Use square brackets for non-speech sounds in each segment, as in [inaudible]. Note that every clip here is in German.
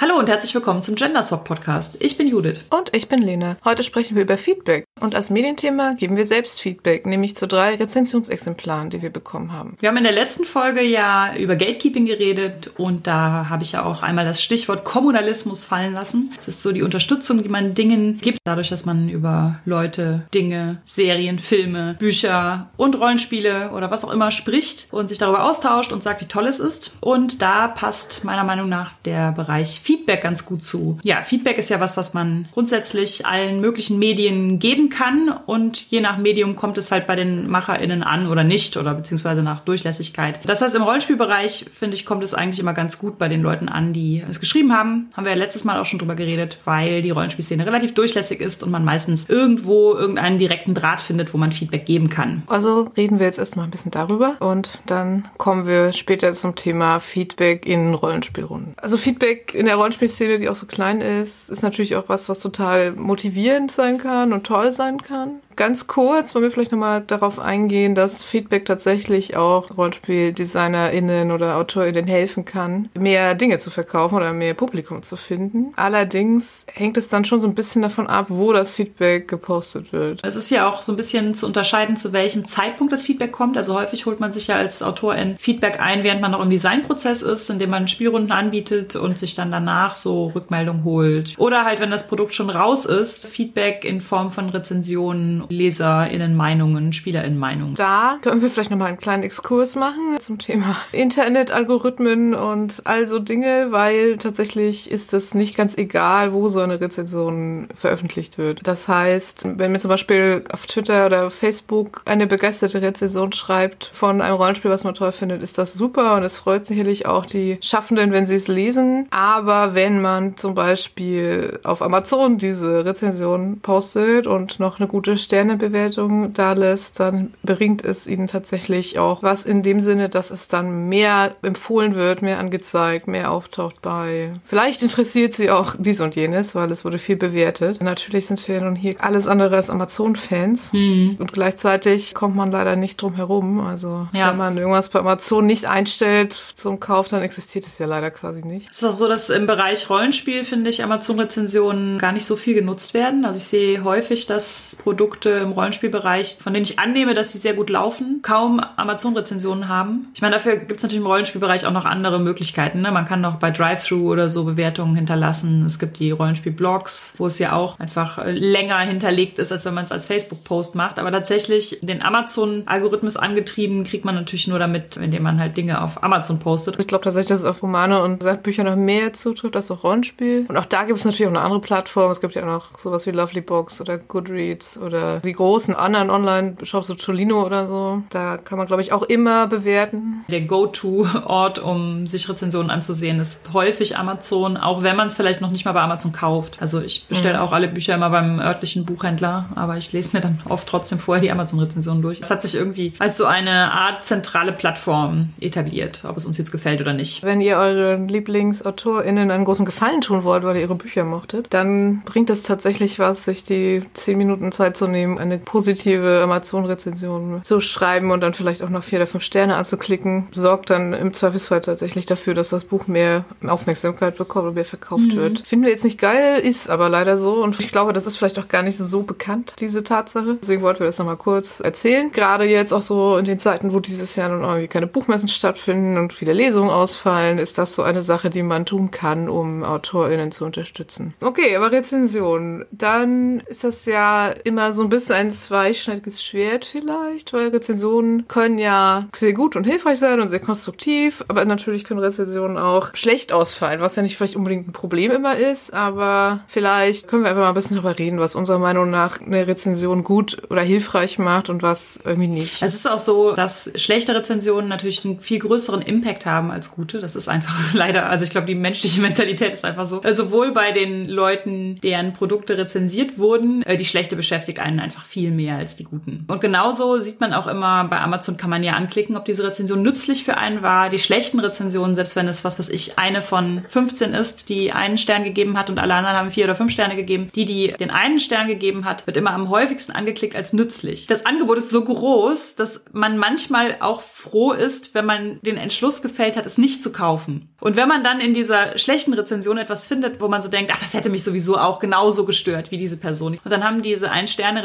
Hallo und herzlich willkommen zum Genderswap Podcast. Ich bin Judith. Und ich bin Lena. Heute sprechen wir über Feedback. Und als Medienthema geben wir selbst Feedback, nämlich zu drei Rezensionsexemplaren, die wir bekommen haben. Wir haben in der letzten Folge ja über Gatekeeping geredet und da habe ich ja auch einmal das Stichwort Kommunalismus fallen lassen. Es ist so die Unterstützung, die man Dingen gibt, dadurch, dass man über Leute, Dinge, Serien, Filme, Bücher und Rollenspiele oder was auch immer spricht und sich darüber austauscht und sagt, wie toll es ist. Und da passt meiner Meinung nach der Bereich Feedback ganz gut zu. Ja, Feedback ist ja was, was man grundsätzlich allen möglichen Medien geben kann und je nach Medium kommt es halt bei den MacherInnen an oder nicht oder beziehungsweise nach Durchlässigkeit. Das heißt, im Rollenspielbereich, finde ich, kommt es eigentlich immer ganz gut bei den Leuten an, die es geschrieben haben. Haben wir ja letztes Mal auch schon drüber geredet, weil die Rollenspielszene relativ durchlässig ist und man meistens irgendwo irgendeinen direkten Draht findet, wo man Feedback geben kann. Also reden wir jetzt erstmal ein bisschen darüber und dann kommen wir später zum Thema Feedback in Rollenspielrunden. Also Feedback in der Rollenspielszene, die auch so klein ist, ist natürlich auch was, was total motivierend sein kann und toll sein kann ganz kurz wollen wir vielleicht nochmal darauf eingehen, dass Feedback tatsächlich auch RollenspieldesignerInnen oder AutorInnen helfen kann, mehr Dinge zu verkaufen oder mehr Publikum zu finden. Allerdings hängt es dann schon so ein bisschen davon ab, wo das Feedback gepostet wird. Es ist ja auch so ein bisschen zu unterscheiden, zu welchem Zeitpunkt das Feedback kommt. Also häufig holt man sich ja als Autorin Feedback ein, während man noch im Designprozess ist, indem man Spielrunden anbietet und sich dann danach so Rückmeldung holt. Oder halt, wenn das Produkt schon raus ist, Feedback in Form von Rezensionen LeserInnen-Meinungen, SpielerInnen-Meinungen. Da können wir vielleicht nochmal einen kleinen Exkurs machen zum Thema Internet-Algorithmen und all so Dinge, weil tatsächlich ist es nicht ganz egal, wo so eine Rezension veröffentlicht wird. Das heißt, wenn mir zum Beispiel auf Twitter oder Facebook eine begeisterte Rezension schreibt von einem Rollenspiel, was man toll findet, ist das super und es freut sicherlich auch die Schaffenden, wenn sie es lesen. Aber wenn man zum Beispiel auf Amazon diese Rezension postet und noch eine gute Sterne Sternebewertung da lässt, dann bringt es ihnen tatsächlich auch was in dem Sinne, dass es dann mehr empfohlen wird, mehr angezeigt, mehr auftaucht bei. Vielleicht interessiert sie auch dies und jenes, weil es wurde viel bewertet. Natürlich sind wir nun hier alles andere als Amazon-Fans. Mhm. Und gleichzeitig kommt man leider nicht drum herum. Also ja. wenn man irgendwas bei Amazon nicht einstellt zum Kauf, dann existiert es ja leider quasi nicht. Es ist auch so, dass im Bereich Rollenspiel, finde ich, Amazon-Rezensionen gar nicht so viel genutzt werden. Also ich sehe häufig, dass Produkte im Rollenspielbereich, von denen ich annehme, dass sie sehr gut laufen, kaum Amazon-Rezensionen haben. Ich meine, dafür gibt es natürlich im Rollenspielbereich auch noch andere Möglichkeiten. Ne? Man kann noch bei Drive-Thru oder so Bewertungen hinterlassen. Es gibt die Rollenspiel-Blogs, wo es ja auch einfach äh, länger hinterlegt ist, als wenn man es als Facebook-Post macht. Aber tatsächlich den Amazon-Algorithmus angetrieben kriegt man natürlich nur damit, indem man halt Dinge auf Amazon postet. Ich glaube tatsächlich, dass es auf Romane und Sachbücher noch mehr zutrifft als auf Rollenspiel. Und auch da gibt es natürlich auch eine andere Plattform. Es gibt ja auch noch sowas wie Lovely Box oder Goodreads oder die großen anderen Online-Shops, so Cholino oder so, da kann man, glaube ich, auch immer bewerten. Der Go-To-Ort, um sich Rezensionen anzusehen, ist häufig Amazon, auch wenn man es vielleicht noch nicht mal bei Amazon kauft. Also ich bestelle mhm. auch alle Bücher immer beim örtlichen Buchhändler, aber ich lese mir dann oft trotzdem vorher die Amazon-Rezensionen durch. Es hat sich irgendwie als so eine Art zentrale Plattform etabliert, ob es uns jetzt gefällt oder nicht. Wenn ihr euren LieblingsautorInnen einen großen Gefallen tun wollt, weil ihr ihre Bücher mochtet, dann bringt es tatsächlich was, sich die zehn Minuten Zeit zu nehmen, eine positive Amazon-Rezension zu schreiben und dann vielleicht auch noch vier oder fünf Sterne anzuklicken, sorgt dann im Zweifelsfall tatsächlich dafür, dass das Buch mehr Aufmerksamkeit bekommt und mehr verkauft mhm. wird. Finden wir jetzt nicht geil, ist aber leider so und ich glaube, das ist vielleicht auch gar nicht so bekannt, diese Tatsache. Deswegen wollten wir das nochmal kurz erzählen. Gerade jetzt auch so in den Zeiten, wo dieses Jahr nun irgendwie keine Buchmessen stattfinden und viele Lesungen ausfallen, ist das so eine Sache, die man tun kann, um AutorInnen zu unterstützen. Okay, aber Rezension. Dann ist das ja immer so ein bisschen ein zweischneidiges Schwert vielleicht, weil Rezensionen können ja sehr gut und hilfreich sein und sehr konstruktiv, aber natürlich können Rezensionen auch schlecht ausfallen, was ja nicht vielleicht unbedingt ein Problem immer ist, aber vielleicht können wir einfach mal ein bisschen darüber reden, was unserer Meinung nach eine Rezension gut oder hilfreich macht und was irgendwie nicht. Es ist auch so, dass schlechte Rezensionen natürlich einen viel größeren Impact haben als gute. Das ist einfach [laughs] leider, also ich glaube, die menschliche Mentalität ist einfach so. Sowohl bei den Leuten, deren Produkte rezensiert wurden, äh, die schlechte beschäftigt einen gefallen einfach viel mehr als die guten. Und genauso sieht man auch immer, bei Amazon kann man ja anklicken, ob diese Rezension nützlich für einen war. Die schlechten Rezensionen, selbst wenn es was, was ich eine von 15 ist, die einen Stern gegeben hat und alle anderen haben vier oder fünf Sterne gegeben, die, die den einen Stern gegeben hat, wird immer am häufigsten angeklickt als nützlich. Das Angebot ist so groß, dass man manchmal auch froh ist, wenn man den Entschluss gefällt hat, es nicht zu kaufen. Und wenn man dann in dieser schlechten Rezension etwas findet, wo man so denkt, ach, das hätte mich sowieso auch genauso gestört wie diese Person. Und dann haben diese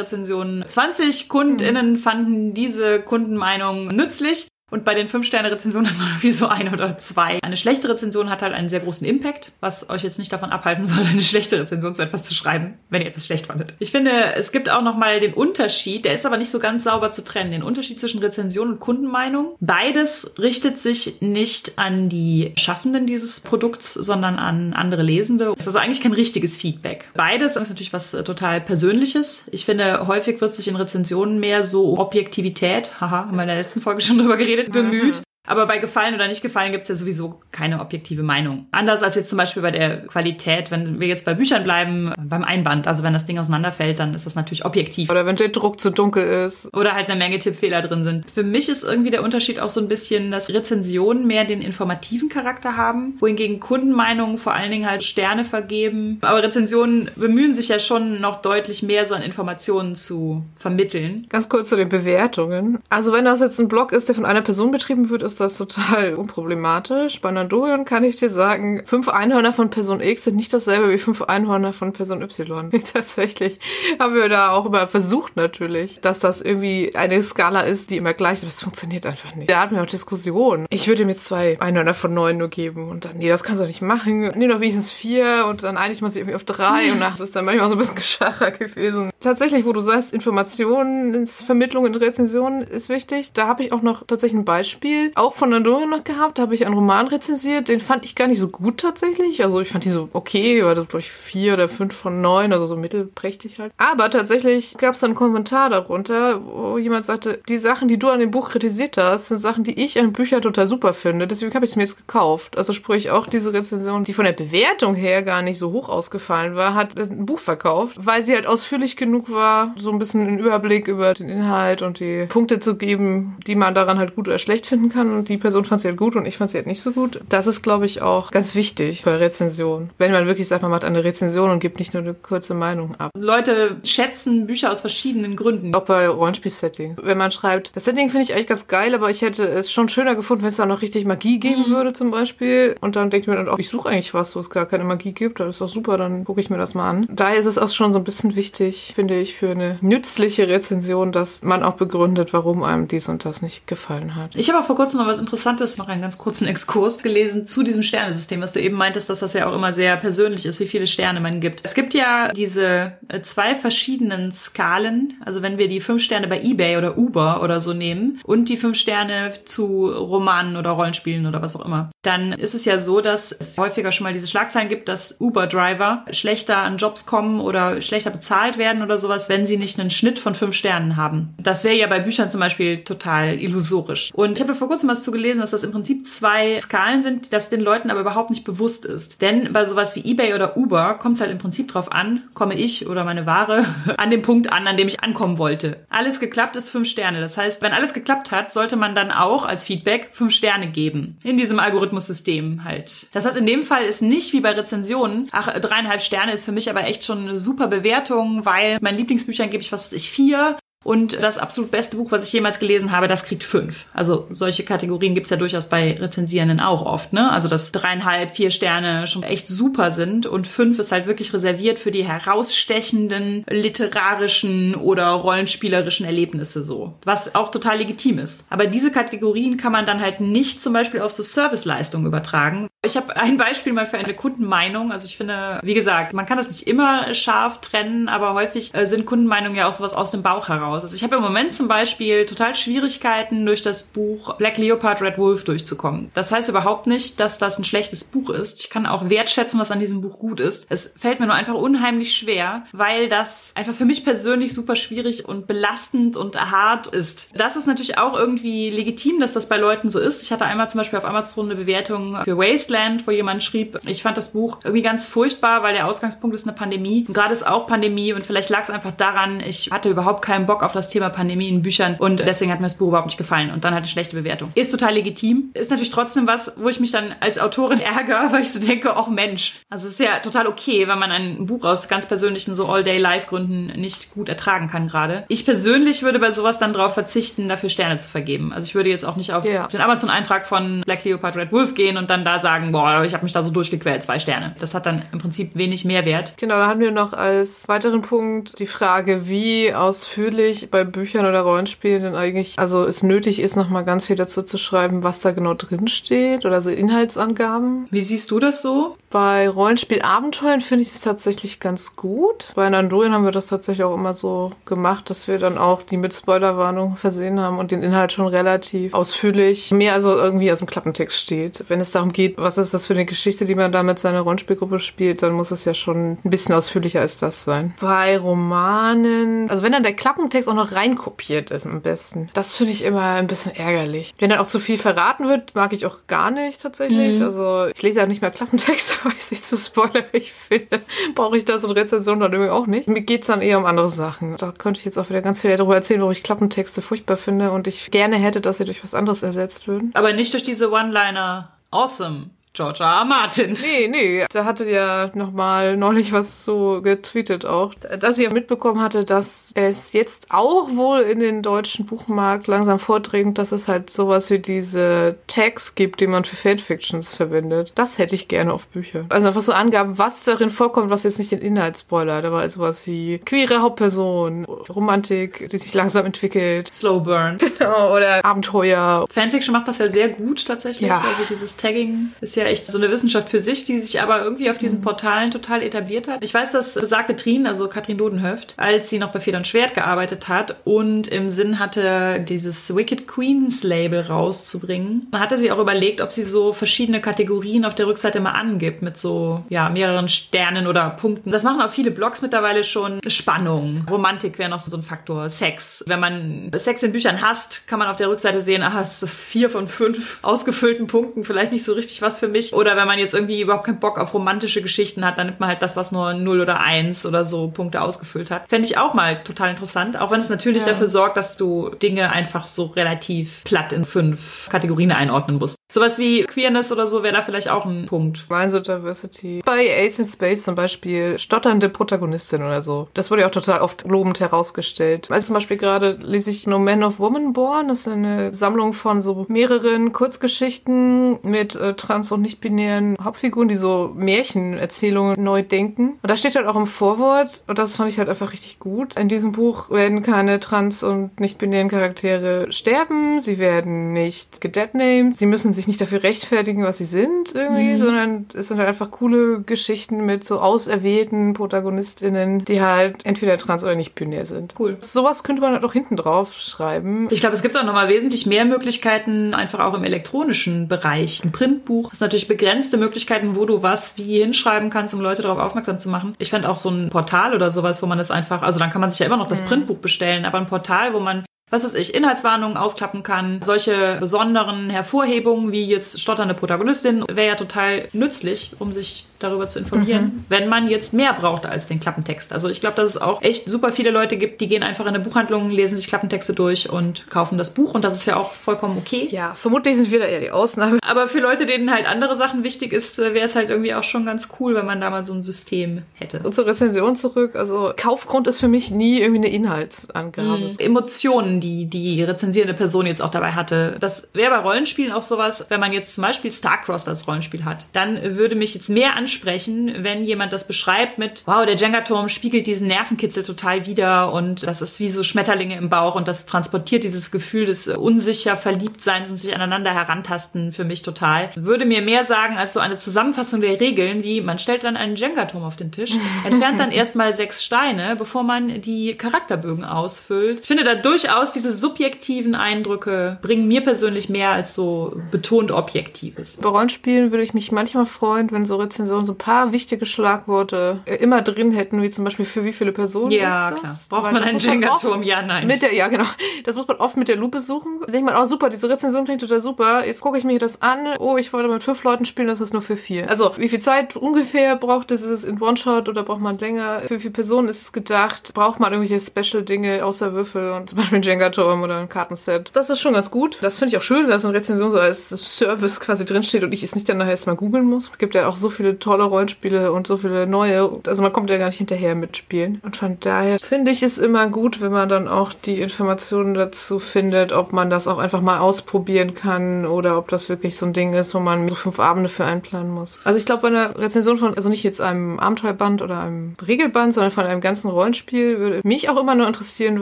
Ein-Sterne-Rezensionen 20 KundInnen fanden diese Kundenmeinung nützlich und bei den 5-Sterne-Rezensionen hat man [laughs] irgendwie so ein oder zwei. Eine schlechte Rezension hat halt einen sehr großen Impact, was euch jetzt nicht davon abhalten soll, [laughs] eine schlechte Rezension zu etwas zu schreiben, wenn ihr etwas schlecht fandet. Ich finde, es gibt auch nochmal den Unterschied, der ist aber nicht so ganz sauber zu trennen, den Unterschied zwischen Rezension und Kundenmeinung. Beides richtet sich nicht an die Schaffenden dieses Produkts, sondern an andere Lesende. Es ist also eigentlich kein richtiges Feedback. Beides ist natürlich was äh, total Persönliches. Ich finde, häufig wird sich in Rezensionen mehr so Objektivität, haha, haben wir in der letzten Folge schon drüber geredet, bemüht. Aber bei Gefallen oder nicht Gefallen gibt's ja sowieso keine objektive Meinung. Anders als jetzt zum Beispiel bei der Qualität, wenn wir jetzt bei Büchern bleiben, beim Einband, also wenn das Ding auseinanderfällt, dann ist das natürlich objektiv. Oder wenn der Druck zu dunkel ist. Oder halt eine Menge Tippfehler drin sind. Für mich ist irgendwie der Unterschied auch so ein bisschen, dass Rezensionen mehr den informativen Charakter haben, wohingegen Kundenmeinungen vor allen Dingen halt Sterne vergeben. Aber Rezensionen bemühen sich ja schon noch deutlich mehr so an Informationen zu vermitteln. Ganz kurz zu den Bewertungen. Also wenn das jetzt ein Blog ist, der von einer Person betrieben wird, ist das total unproblematisch. Bei Nandorion kann ich dir sagen, fünf Einhörner von Person X sind nicht dasselbe wie fünf Einhörner von Person Y. [laughs] Tatsächlich haben wir da auch immer versucht natürlich, dass das irgendwie eine Skala ist, die immer gleich ist, aber es funktioniert einfach nicht. Da hatten wir auch Diskussionen. Ich würde mir zwei Einhörner von neun nur geben und dann, nee, das kannst du nicht machen. Nee, noch wenigstens vier und dann einigt man sich irgendwie auf drei und das ist dann manchmal so ein bisschen Geschacher gewesen. Tatsächlich, wo du sagst, Informationsvermittlung in Rezensionen ist wichtig, da habe ich auch noch tatsächlich ein Beispiel auch von Nandorian noch gehabt, habe ich einen Roman rezensiert, den fand ich gar nicht so gut tatsächlich. Also ich fand die so okay, war das glaube ich vier oder fünf von neun, also so mittelprächtig halt. Aber tatsächlich gab es dann einen Kommentar darunter, wo jemand sagte, die Sachen, die du an dem Buch kritisiert hast, sind Sachen, die ich an Büchern total super finde. Deswegen habe ich es mir jetzt gekauft. Also sprich auch diese Rezension, die von der Bewertung her gar nicht so hoch ausgefallen war, hat ein Buch verkauft, weil sie halt ausführlich genug war, so ein bisschen einen Überblick über den Inhalt und die Punkte zu geben, die man daran halt gut oder schlecht finden kann die Person fand sie halt gut und ich fand sie halt nicht so gut. Das ist, glaube ich, auch ganz wichtig bei Rezensionen. Wenn man wirklich sagt, man macht eine Rezension und gibt nicht nur eine kurze Meinung ab. Leute schätzen Bücher aus verschiedenen Gründen. Auch bei Rollenspiel-Setting. Wenn man schreibt, das Setting finde ich eigentlich ganz geil, aber ich hätte es schon schöner gefunden, wenn es da noch richtig Magie geben mhm. würde zum Beispiel. Und dann denke ich mir dann auch, ich suche eigentlich was, wo es gar keine Magie gibt. Das ist doch super, dann gucke ich mir das mal an. Daher ist es auch schon so ein bisschen wichtig, finde ich, für eine nützliche Rezension, dass man auch begründet, warum einem dies und das nicht gefallen hat. Ich habe auch vor kurzem noch was Interessantes, noch einen ganz kurzen Exkurs gelesen zu diesem Sternesystem, was du eben meintest, dass das ja auch immer sehr persönlich ist, wie viele Sterne man gibt. Es gibt ja diese äh, zwei verschiedenen Skalen, also wenn wir die fünf Sterne bei eBay oder Uber oder so nehmen und die fünf Sterne zu Romanen oder Rollenspielen oder was auch immer, dann ist es ja so, dass es häufiger schon mal diese Schlagzeilen gibt, dass Uber-Driver schlechter an Jobs kommen oder schlechter bezahlt werden oder sowas, wenn sie nicht einen Schnitt von fünf Sternen haben. Das wäre ja bei Büchern zum Beispiel total illusorisch. Und ich habe vor kurzem was zu gelesen, dass das im Prinzip zwei Skalen sind, das den Leuten aber überhaupt nicht bewusst ist. Denn bei sowas wie eBay oder Uber kommt es halt im Prinzip drauf an, komme ich oder meine Ware [laughs] an dem Punkt an, an dem ich ankommen wollte. Alles geklappt ist fünf Sterne. Das heißt, wenn alles geklappt hat, sollte man dann auch als Feedback fünf Sterne geben. In diesem Algorithmussystem halt. Das heißt, in dem Fall ist nicht wie bei Rezensionen, ach, dreieinhalb Sterne ist für mich aber echt schon eine super Bewertung, weil meinen Lieblingsbüchern gebe ich was weiß ich vier und das absolut beste Buch, was ich jemals gelesen habe, das kriegt fünf. Also solche Kategorien gibt's ja durchaus bei Rezensierenden auch oft, ne? Also dass dreieinhalb, vier Sterne schon echt super sind und fünf ist halt wirklich reserviert für die herausstechenden literarischen oder rollenspielerischen Erlebnisse so. Was auch total legitim ist. Aber diese Kategorien kann man dann halt nicht zum Beispiel auf so Serviceleistungen übertragen. Ich habe ein Beispiel mal für eine Kundenmeinung. Also ich finde, wie gesagt, man kann das nicht immer scharf trennen, aber häufig äh, sind Kundenmeinungen ja auch sowas aus dem Bauch heraus raus. Also ich habe im Moment zum Beispiel total Schwierigkeiten, durch das Buch Black Leopard, Red Wolf durchzukommen. Das heißt überhaupt nicht, dass das ein schlechtes Buch ist. Ich kann auch wertschätzen, was an diesem Buch gut ist. Es fällt mir nur einfach unheimlich schwer, weil das einfach für mich persönlich super schwierig und belastend und hart ist. Das ist natürlich auch irgendwie legitim, dass das bei Leuten so ist. Ich hatte einmal zum Beispiel auf Amazon eine Bewertung für Wasteland, wo jemand schrieb, ich fand das Buch irgendwie ganz furchtbar, weil der Ausgangspunkt ist eine Pandemie. Und gerade ist auch Pandemie und vielleicht lag es einfach daran, ich hatte überhaupt keinen Bock auf das Thema Pandemie in Büchern und deswegen hat mir das Buch überhaupt nicht gefallen und dann hat eine schlechte Bewertung. Ist total legitim. Ist natürlich trotzdem was, wo ich mich dann als Autorin [laughs] ärgere, weil ich so denke, auch Mensch. Also es ist ja total okay, wenn man ein Buch aus ganz persönlichen so All-Day-Life-Gründen nicht gut ertragen kann gerade. Ich persönlich würde bei sowas dann darauf verzichten, dafür Sterne zu vergeben. Also ich würde jetzt auch nicht auf Ja. den Amazon-Eintrag von Black Leopard Red Wolf gehen und dann da sagen, boah, ich habe mich da so durchgequält, zwei Sterne. Das hat dann im Prinzip wenig Mehrwert. Genau, da hatten wir noch als weiteren Punkt die Frage, wie ausführlich bei Büchern oder Rollenspielen denn eigentlich, also es nötig ist, nochmal ganz viel dazu zu schreiben, was da genau drin steht oder so Inhaltsangaben. Wie siehst du das so? Bei Rollenspielabenteuern finde ich es tatsächlich ganz gut. Bei Nandorien haben wir das tatsächlich auch immer so gemacht, dass wir dann auch die mit Spoilerwarnung versehen haben und den Inhalt schon relativ ausführlich, mehr also irgendwie aus dem Klappentext steht. Wenn es darum geht, was ist das für eine Geschichte, die man da mit seiner Rollenspielgruppe spielt, dann muss es ja schon ein bisschen ausführlicher als das sein. Bei Romanen, also wenn dann der Klappentext auch noch reinkopiert ist am besten, das finde ich immer ein bisschen ärgerlich. Wenn dann auch zu viel verraten wird, mag ich auch gar nicht tatsächlich. Also ich lese ja nicht mehr Klappentexte, [laughs] weil ich es nicht zu spoilerig finde. Brauche ich das in Rezension dann irgendwie auch nicht. Mir geht's dann eher um andere Sachen. Da könnte ich jetzt auch wieder ganz viel darüber erzählen, warum ich Klappentexte furchtbar finde und ich gerne hätte, dass sie durch was anderes ersetzt würden. Aber nicht durch diese One-Liner. Awesome. R. R. Martin. Nee, nee, da hatte ja nochmal neulich was so getweetet auch, dass ja mitbekommen hatte, dass es jetzt auch wohl in den deutschen Buchmarkt langsam vordringt, dass es halt sowas wie diese Tags gibt, die man für Fanfictions verwendet. Das hätte ich gerne auf Bücher. Also einfach so Angaben, was darin vorkommt, was jetzt nicht den Inhalt spoilert, aber sowas wie queere Hauptperson, Romantik, die sich langsam entwickelt, Slow Burn. genau, oder Abenteuer. Fanfiction macht das ja sehr gut tatsächlich. Ja. Also dieses Tagging ist ja echt so eine Wissenschaft für sich, die sich aber irgendwie auf diesen Portalen total etabliert hat. Ich weiß, dass besagte Trin, also Katrin Dodenhöft, als sie noch bei Feder und Schwert gearbeitet hat und im Sinn hatte, dieses Wicked Queens Label rauszubringen, hatte sie auch überlegt, ob sie so verschiedene Kategorien auf der Rückseite mal angibt mit so ja mehreren Sternen oder Punkten. Das machen auch viele Blogs mittlerweile schon. Spannung, Romantik wäre noch so ein Faktor, Sex. Wenn man Sex in Büchern hasst, kann man auf der Rückseite sehen, aha, es ist vier von fünf ausgefüllten Punkten, vielleicht nicht so richtig was für mich. Oder wenn man jetzt irgendwie überhaupt keinen Bock auf romantische Geschichten hat, dann nimmt man halt das, was nur 0 oder 1 oder so Punkte ausgefüllt hat. Fände ich auch mal total interessant, auch wenn es natürlich Ja. dafür sorgt, dass du Dinge einfach so relativ platt in fünf Kategorien einordnen musst. Sowas wie Queerness oder so wäre da vielleicht auch ein Punkt. Minds of Diversity. Bei Ace in Space zum Beispiel stotternde Protagonistin oder so. Das wurde ja auch total oft lobend herausgestellt. Also zum Beispiel gerade lese ich No Man of Woman Born. Das ist eine Sammlung von so mehreren Kurzgeschichten mit äh, trans- und nicht-binären Hauptfiguren, die so Märchenerzählungen neu denken. Und da steht halt auch im Vorwort, und das fand ich halt einfach richtig gut. In diesem Buch werden keine trans- und nicht-binären Charaktere sterben. Sie werden nicht gedeadnamed. Sie müssen sich nicht dafür rechtfertigen, was sie sind irgendwie, sondern es sind halt einfach coole Geschichten mit so auserwählten ProtagonistInnen, die halt entweder trans oder nicht binär sind. Cool. Sowas könnte man halt auch hinten drauf schreiben. Ich glaube, es gibt auch nochmal wesentlich mehr Möglichkeiten, einfach auch im elektronischen Bereich. Ein Printbuch ist natürlich begrenzte Möglichkeiten, wo du was wie hinschreiben kannst, um Leute darauf aufmerksam zu machen. Ich fände auch so ein Portal oder sowas, wo man das einfach, also dann kann man sich ja immer noch das Printbuch bestellen, aber ein Portal, wo man was weiß ich, Inhaltswarnungen ausklappen kann. Solche besonderen Hervorhebungen wie jetzt stotternde Protagonistin wäre ja total nützlich, um sich darüber zu informieren, wenn man jetzt mehr braucht als den Klappentext. Also ich glaube, dass es auch echt super viele Leute gibt, die gehen einfach in eine Buchhandlung, lesen sich Klappentexte durch und kaufen das Buch und das ist ja auch vollkommen okay. Ja, vermutlich sind wir da eher die Ausnahme. Aber für Leute, denen halt andere Sachen wichtig ist, äh, wäre es halt irgendwie auch schon ganz cool, wenn man da mal so ein System hätte. Und zur Rezension zurück. Also Kaufgrund ist für mich nie irgendwie eine Inhaltsangabe. Emotionen Emotionen, die die rezensierende Person jetzt auch dabei hatte. Das wäre bei Rollenspielen auch sowas, wenn man jetzt zum Beispiel Starcross als Rollenspiel hat, dann würde mich jetzt mehr ansprechen, wenn jemand das beschreibt mit, wow, der Jenga-Turm spiegelt diesen Nervenkitzel total wieder und das ist wie so Schmetterlinge im Bauch und das transportiert dieses Gefühl des unsicher Verliebtseins und sich aneinander herantasten für mich total. Würde mir mehr sagen als so eine Zusammenfassung der Regeln, wie man stellt dann einen Jenga-Turm auf den Tisch, entfernt dann [laughs] erstmal sechs Steine, bevor man die Charakterbögen ausfüllt. Ich finde da durchaus diese subjektiven Eindrücke bringen mir persönlich mehr als so betont Objektives. Bei Rollenspielen würde ich mich manchmal freuen, wenn so Rezensionen so ein paar wichtige Schlagworte immer drin hätten, wie zum Beispiel für wie viele Personen ja, ist das? klar. Braucht man einen Jenga-Turm? Ja, nein. Mit der, ja, genau. Das muss man oft mit der Lupe suchen. Da denkt man, oh super, diese Rezension klingt total super. Jetzt gucke ich mir das an. Oh, ich wollte mit fünf Leuten spielen, das ist nur für vier. Also, wie viel Zeit ungefähr braucht es? Ist es in One-Shot oder braucht man länger? Für wie viele Personen ist es gedacht? Braucht man irgendwelche Special-Dinge außer Würfel und zum Beispiel ein Jenga-Turm oder ein Kartenset? Das ist schon ganz gut. Das finde ich auch schön, dass eine Rezension so als Service quasi drinsteht und ich es nicht dann nachher erstmal googeln muss. Es gibt ja auch so viele tolle Rollenspiele und so viele neue. Also man kommt ja gar nicht hinterher mit Spielen. Und von daher finde ich es immer gut, wenn man dann auch die Informationen dazu findet, ob man das auch einfach mal ausprobieren kann oder ob das wirklich so ein Ding ist, wo man so fünf Abende für einplanen muss. Also ich glaube, bei einer Rezension von, also nicht jetzt einem Abenteuerband oder einem Regelband, sondern von einem ganzen Rollenspiel, würde mich auch immer nur interessieren,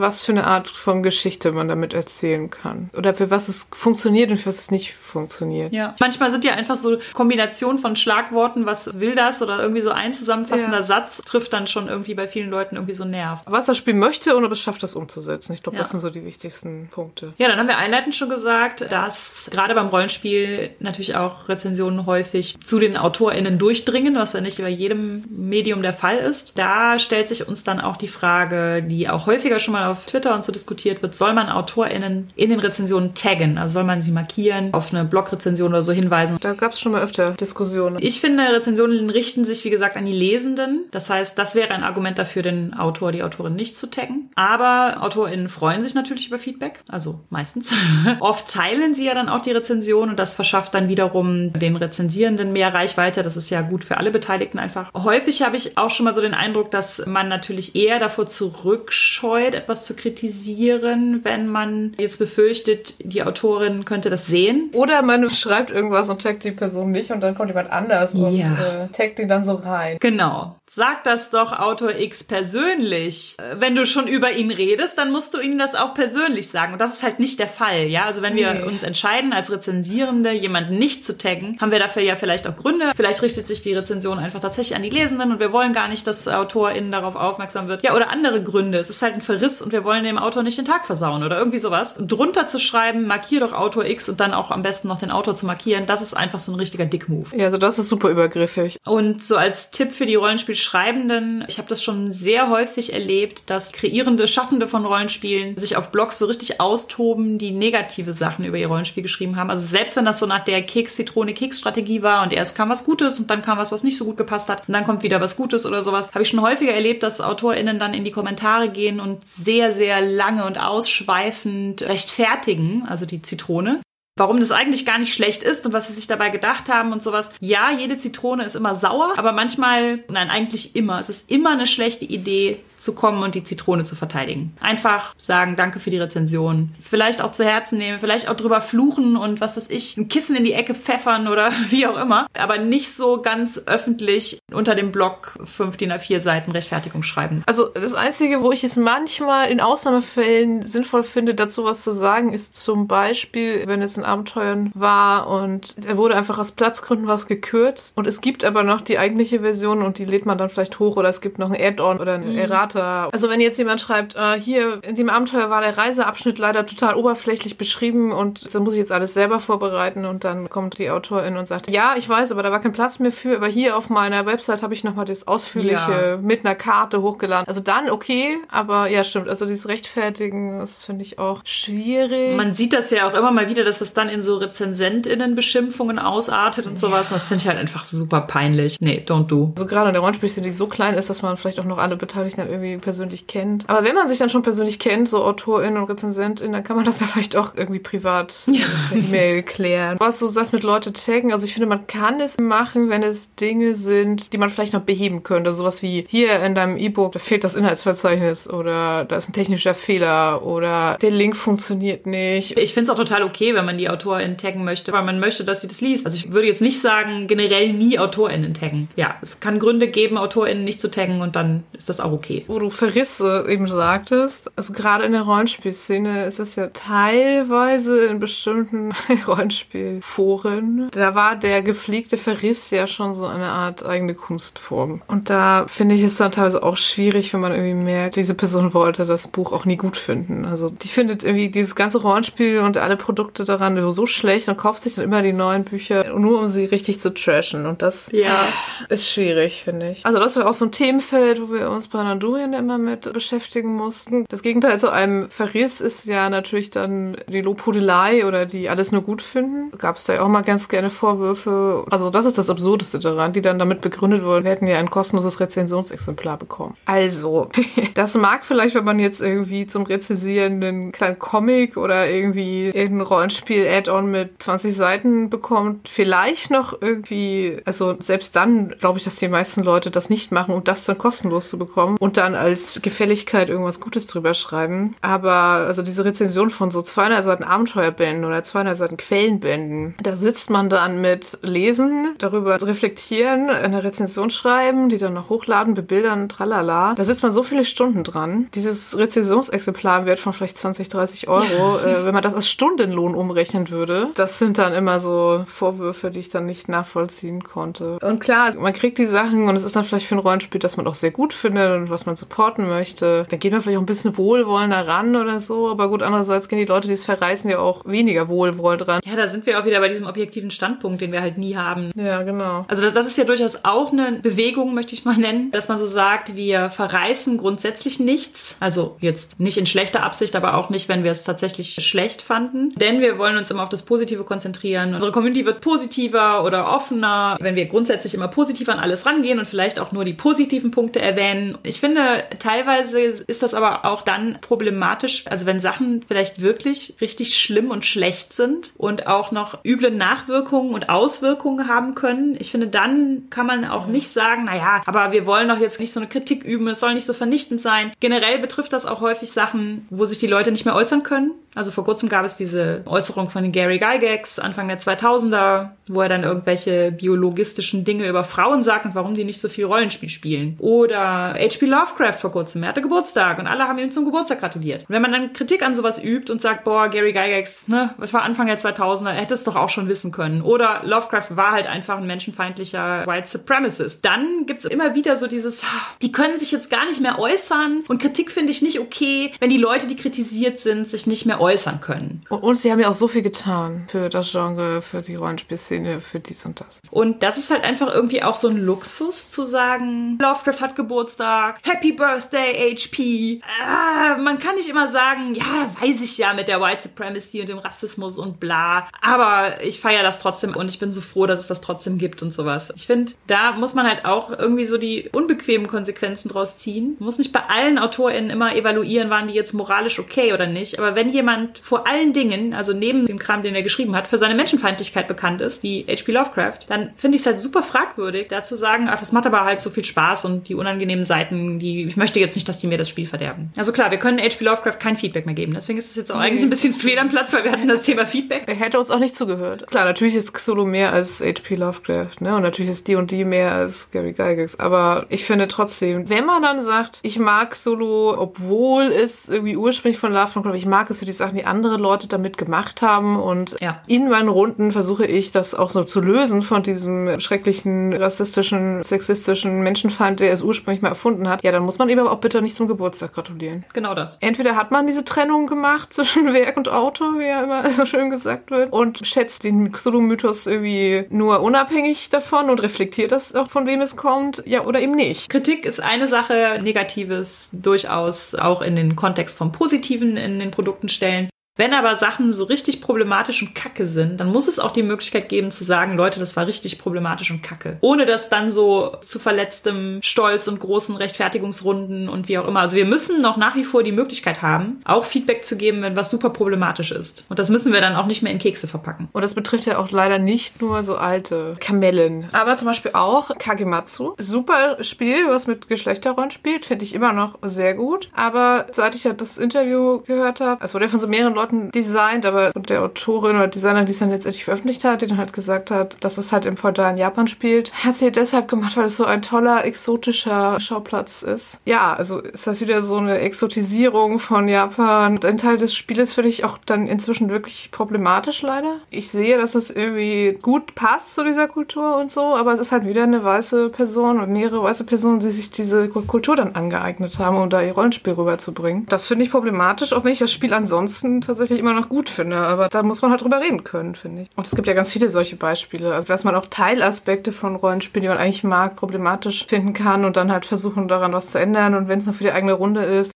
was für eine Art von Geschichte man damit erzählen kann. Oder für was es funktioniert und für was es nicht funktioniert. Ja. Manchmal sind ja einfach so Kombinationen von Schlagworten, was will das oder irgendwie so ein zusammenfassender ja. Satz trifft dann schon irgendwie bei vielen Leuten irgendwie so Nerv. Was das Spiel möchte und ob es schafft, das umzusetzen. Ich glaube, ja. das sind so die wichtigsten Punkte. Ja, dann haben wir einleitend schon gesagt, dass gerade beim Rollenspiel natürlich auch Rezensionen häufig zu den AutorInnen durchdringen, was ja nicht bei jedem Medium der Fall ist. Da stellt sich uns dann auch die Frage, die auch häufiger schon mal auf Twitter und so diskutiert wird, soll man AutorInnen in den Rezensionen taggen? Also soll man sie markieren, auf eine Blogrezension oder so hinweisen? Da gab es schon mal öfter Diskussionen. Ich finde, Rezensionen richten sich, wie gesagt, an die Lesenden. Das heißt, das wäre ein Argument dafür, den Autor, die Autorin nicht zu taggen. Aber AutorInnen freuen sich natürlich über Feedback, also meistens. [laughs] Oft teilen sie ja dann auch die Rezension und das verschafft dann wiederum den Rezensierenden mehr Reichweite. Das ist ja gut für alle Beteiligten einfach. Häufig habe ich auch schon mal so den Eindruck, dass man natürlich eher davor zurückscheut, etwas zu kritisieren, wenn man jetzt befürchtet, die Autorin könnte das sehen. Oder man schreibt irgendwas und taggt die Person nicht und dann kommt jemand anders ja. und äh, taggt ihn dann so rein. Genau. Sag das doch Autor X persönlich. Äh, wenn du schon über ihn redest, dann musst du ihm das auch persönlich sagen. Und das ist halt nicht der Fall, ja. Also wenn wir nee. uns entscheiden, als Rezensierende jemanden nicht zu taggen, haben wir dafür ja vielleicht auch Gründe. Vielleicht richtet sich die Rezension einfach tatsächlich an die Lesenden und wir wollen gar nicht, dass AutorInnen darauf aufmerksam wird. Ja, oder andere Gründe. Es ist halt ein Verriss und wir wollen dem Autor nicht den Tag versauen oder irgendwie sowas. Drunter zu schreiben, markier doch Autor X und dann auch am besten noch den Autor zu markieren, das ist einfach so ein richtiger Dickmove. Ja, also das ist super übergriffig. Und so als Tipp für die Rollenspiel Schreibenden, ich habe das schon sehr häufig erlebt, dass kreierende, Schaffende von Rollenspielen sich auf Blogs so richtig austoben, die negative Sachen über ihr Rollenspiel geschrieben haben. Also selbst wenn das so nach der Keks-Zitrone-Keks-Strategie war und erst kam was Gutes und dann kam was, was nicht so gut gepasst hat und dann kommt wieder was Gutes oder sowas, habe ich schon häufiger erlebt, dass AutorInnen dann in die Kommentare gehen und sehr, sehr lange und ausschweifend rechtfertigen, also die Zitrone, warum das eigentlich gar nicht schlecht ist und was sie sich dabei gedacht haben und sowas. Ja, jede Zitrone ist immer sauer, aber manchmal, nein, eigentlich immer. Es ist immer eine schlechte Idee, zu kommen und die Zitrone zu verteidigen. Einfach sagen, danke für die Rezension. Vielleicht auch zu Herzen nehmen, vielleicht auch drüber fluchen und was weiß ich, ein Kissen in die Ecke pfeffern oder [laughs] wie auch immer. Aber nicht so ganz öffentlich unter dem Blog fünf DIN A4 Seiten Rechtfertigung schreiben. Also das Einzige, wo ich es manchmal in Ausnahmefällen sinnvoll finde, dazu was zu sagen, ist zum Beispiel, wenn es in Abenteuern war und er wurde einfach aus Platzgründen was gekürzt und es gibt aber noch die eigentliche Version und die lädt man dann vielleicht hoch oder es gibt noch ein Add-on oder ein mhm. Errat Theater. Also wenn jetzt jemand schreibt, äh, hier in dem Abenteuer war der Reiseabschnitt leider total oberflächlich beschrieben und dann muss ich jetzt alles selber vorbereiten und dann kommt die Autorin und sagt, ja, ich weiß, aber da war kein Platz mehr für, aber hier auf meiner Website habe ich nochmal das ausführliche ja. mit einer Karte hochgeladen. Also dann okay, aber ja, stimmt. Also dieses Rechtfertigen, das finde ich auch schwierig. Man sieht das ja auch immer mal wieder, dass das dann in so RezensentInnen-Beschimpfungen ausartet und sowas. Das finde ich halt einfach super peinlich. Nee, don't do. So gerade in der Rollenspielszene, die so klein ist, dass man vielleicht auch noch alle Beteiligten dann irgendwie persönlich kennt. Aber wenn man sich dann schon persönlich kennt, so AutorInnen und RezensentInnen, dann kann man das ja [laughs] vielleicht auch irgendwie privat [laughs] ja. E-Mail klären. Was du sagst mit Leute taggen, also ich finde, man kann es machen, wenn es Dinge sind, die man vielleicht noch beheben könnte. Sowas wie hier in deinem E-Book, da fehlt das Inhaltsverzeichnis oder da ist ein technischer Fehler oder der Link funktioniert nicht. Ich finde es auch total okay, wenn man die AutorInnen taggen möchte, weil man möchte, dass sie das liest. Also ich würde jetzt nicht sagen, generell nie AutorInnen taggen. Ja, es kann Gründe geben, AutorInnen nicht zu taggen und dann ist das auch okay. Wo du Verrisse eben sagtest, also gerade in der Rollenspielszene ist es ja teilweise in bestimmten [laughs] Rollenspielforen, da war der gepflegte Verriss ja schon so eine Art eigene Kunstform. Und da finde ich es dann teilweise auch schwierig, wenn man irgendwie merkt, diese Person wollte das Buch auch nie gut finden. Also die findet irgendwie dieses ganze Rollenspiel und alle Produkte daran so schlecht und kauft sich dann immer die neuen Bücher, nur um sie richtig zu trashen. Und das ja. ist schwierig, finde ich. Also das wäre auch so ein Themenfeld, wo wir uns bei Nandurien immer mit beschäftigen mussten. Das Gegenteil zu einem Verriss ist ja natürlich dann die Lobhudelei oder die alles nur gut finden. Gab es da ja auch mal ganz gerne Vorwürfe. Also das ist das Absurdeste daran, die dann damit begründet wurden, wir hätten ja ein kostenloses Rezensionsexemplar bekommen. Also, [laughs] das mag vielleicht, wenn man jetzt irgendwie zum Rezensieren einen kleinen Comic oder irgendwie irgendein Rollenspiel-Add-on mit 20 Seiten bekommt, vielleicht noch irgendwie, also selbst dann glaube ich, dass die meisten Leute das nicht machen, um das dann kostenlos zu bekommen und dann als Gefälligkeit irgendwas Gutes drüber schreiben. Aber also diese Rezension von so 200 Seiten Abenteuerbänden oder 200 Seiten Quellenbänden, da sitzt man dann mit Lesen, darüber reflektieren, eine Rezension schreiben, die dann noch hochladen, bebildern, tralala. Da sitzt man so viele Stunden dran. Dieses Rezensionsexemplar wird von vielleicht 20, 30 Euro. [laughs] äh, wenn man das als Stundenlohn umrechnen würde, das sind dann immer so Vorwürfe, die ich dann nicht nachvollziehen konnte. Und klar, man kriegt die Sachen und es ist dann vielleicht für ein Rollenspiel, das man auch sehr gut findet und was man supporten möchte. Da geht man vielleicht auch ein bisschen wohlwollender ran oder so. Aber gut, andererseits gehen die Leute, die es verreißen, ja auch weniger wohlwollend dran. Ja, da sind wir auch wieder bei diesem objektiven Standpunkt, den wir halt nie haben. Ja, genau. Also das, das ist ja durchaus auch eine Bewegung, möchte ich mal nennen, dass man so sagt, wir verreißen grundsätzlich nichts. Also jetzt nicht in schlechter Absicht, aber auch nicht, wenn wir es tatsächlich schlecht fanden. Denn wir wollen uns immer auf das Positive konzentrieren. Unsere Community wird positiver oder offener, wenn wir grundsätzlich immer positiv an alles rangehen und vielleicht auch nur die positiven Punkte erwähnen. Ich finde, teilweise ist das aber auch dann problematisch, also wenn Sachen vielleicht wirklich richtig schlimm und schlecht sind und auch noch üble Nachwirkungen und Auswirkungen haben können. Ich finde, dann kann man auch nicht sagen, naja, aber wir wollen doch jetzt nicht so eine Kritik üben, es soll nicht so vernichtend sein. Generell betrifft das auch häufig Sachen, wo sich die Leute nicht mehr äußern können. Also vor kurzem gab es diese Äußerung von Gary Gygax Anfang der 2000er, wo er dann irgendwelche biologistischen Dinge über Frauen sagt und warum die nicht so viel Rollenspiel spielen. Oder H.P. Lovecraft vor kurzem, er hatte Geburtstag und alle haben ihm zum Geburtstag gratuliert. Und wenn man dann Kritik an sowas übt und sagt, boah, Gary Gygax, ne, was war Anfang der 2000er, er hätte es doch auch schon wissen können. Oder Lovecraft war halt einfach ein menschenfeindlicher White Supremacist. Dann gibt's immer wieder so dieses, die können sich jetzt gar nicht mehr äußern und Kritik finde ich nicht okay, wenn die Leute, die kritisiert sind, sich nicht mehr äußern können. Und, und, sie haben ja auch so viel getan für das Genre, für die Rollenspielszene, für dies und das. Und das ist halt einfach irgendwie auch so ein Luxus zu sagen, Lovecraft hat Geburtstag, Happy Birthday HP. Ah, man kann nicht immer sagen, ja, weiß ich ja mit der White Supremacy und dem Rassismus und bla. Aber ich feiere das trotzdem und ich bin so froh, dass es das trotzdem gibt und sowas. Ich finde, da muss man halt auch irgendwie so die unbequemen Konsequenzen draus ziehen. Man muss nicht bei allen AutorInnen immer evaluieren, waren die jetzt moralisch okay oder nicht. Aber wenn jemand vor allen Dingen, also neben dem Kram, den er geschrieben hat, für seine Menschenfeindlichkeit bekannt ist, wie H.P. Lovecraft, dann finde ich es halt super fragwürdig, da zu sagen, ach, das macht aber halt so viel Spaß und die unangenehmen Seiten, die, ich möchte jetzt nicht, dass die mir das Spiel verderben. Also klar, wir können H.P. Lovecraft kein Feedback mehr geben. Deswegen ist es jetzt auch nee. eigentlich ein bisschen fehl am Platz, weil wir hatten das Thema Feedback. Er hätte uns auch nicht zugehört. Klar, natürlich ist Cthulhu mehr als H.P. Lovecraft, ne? Und natürlich ist D&D mehr als Gary Gygax. Aber ich finde trotzdem, wenn man dann sagt, ich mag Cthulhu, obwohl es irgendwie ursprünglich von Lovecraft ich mag es für die Sachen, die andere Leute damit gemacht haben. Und ja. in meinen Runden versuche ich das auch so zu lösen von diesem schrecklichen, rassistischen, sexistischen Menschenfeind, der es ursprünglich mal erfunden hat. Ja, dann muss man ihm aber auch bitte nicht zum Geburtstag gratulieren. Genau das. Entweder hat man diese Trennung gemacht [laughs] zwischen Werk und Autor, wie ja immer so schön gesagt wird, und schätzt den Cthulhu-Mythos irgendwie nur unabhängig davon und reflektiert das auch, von wem es kommt, ja, oder eben nicht. Kritik ist eine Sache, Negatives durchaus auch in den Kontext vom Positiven in den Produkten stellen. Wenn aber Sachen so richtig problematisch und kacke sind, dann muss es auch die Möglichkeit geben zu sagen, Leute, das war richtig problematisch und kacke. Ohne das dann so zu verletztem Stolz und großen Rechtfertigungsrunden und wie auch immer. Also wir müssen noch nach wie vor die Möglichkeit haben, auch Feedback zu geben, wenn was super problematisch ist. Und das müssen wir dann auch nicht mehr in Kekse verpacken. Und das betrifft ja auch leider nicht nur so alte Kamellen. Aber zum Beispiel auch Kagematsu. Super Spiel, was mit Geschlechterrollen spielt, finde ich immer noch sehr gut. Aber seit ich ja das Interview gehört habe, es wurde ja von so mehreren Leuten designt, aber der Autorin oder Designer, die es dann letztendlich veröffentlicht hat, dann halt gesagt hat, dass es halt im feudalen Japan spielt, hat sie deshalb gemacht, weil es so ein toller, exotischer Schauplatz ist. Ja, also ist das wieder so eine Exotisierung von Japan. Ein Teil des Spieles finde ich auch dann inzwischen wirklich problematisch leider. Ich sehe, dass es irgendwie gut passt zu dieser Kultur und so, aber es ist halt wieder eine weiße Person und mehrere weiße Personen, die sich diese Kultur dann angeeignet haben, um da ihr Rollenspiel rüberzubringen. Das finde ich problematisch, auch wenn ich das Spiel ansonsten tatsächlich immer noch gut finde. Aber da muss man halt drüber reden können, finde ich. Und es gibt ja ganz viele solche Beispiele. Also, dass man auch Teilaspekte von Rollenspielen, die man eigentlich mag, problematisch finden kann und dann halt versuchen, daran was zu ändern. Und wenn es nur für die eigene Runde ist,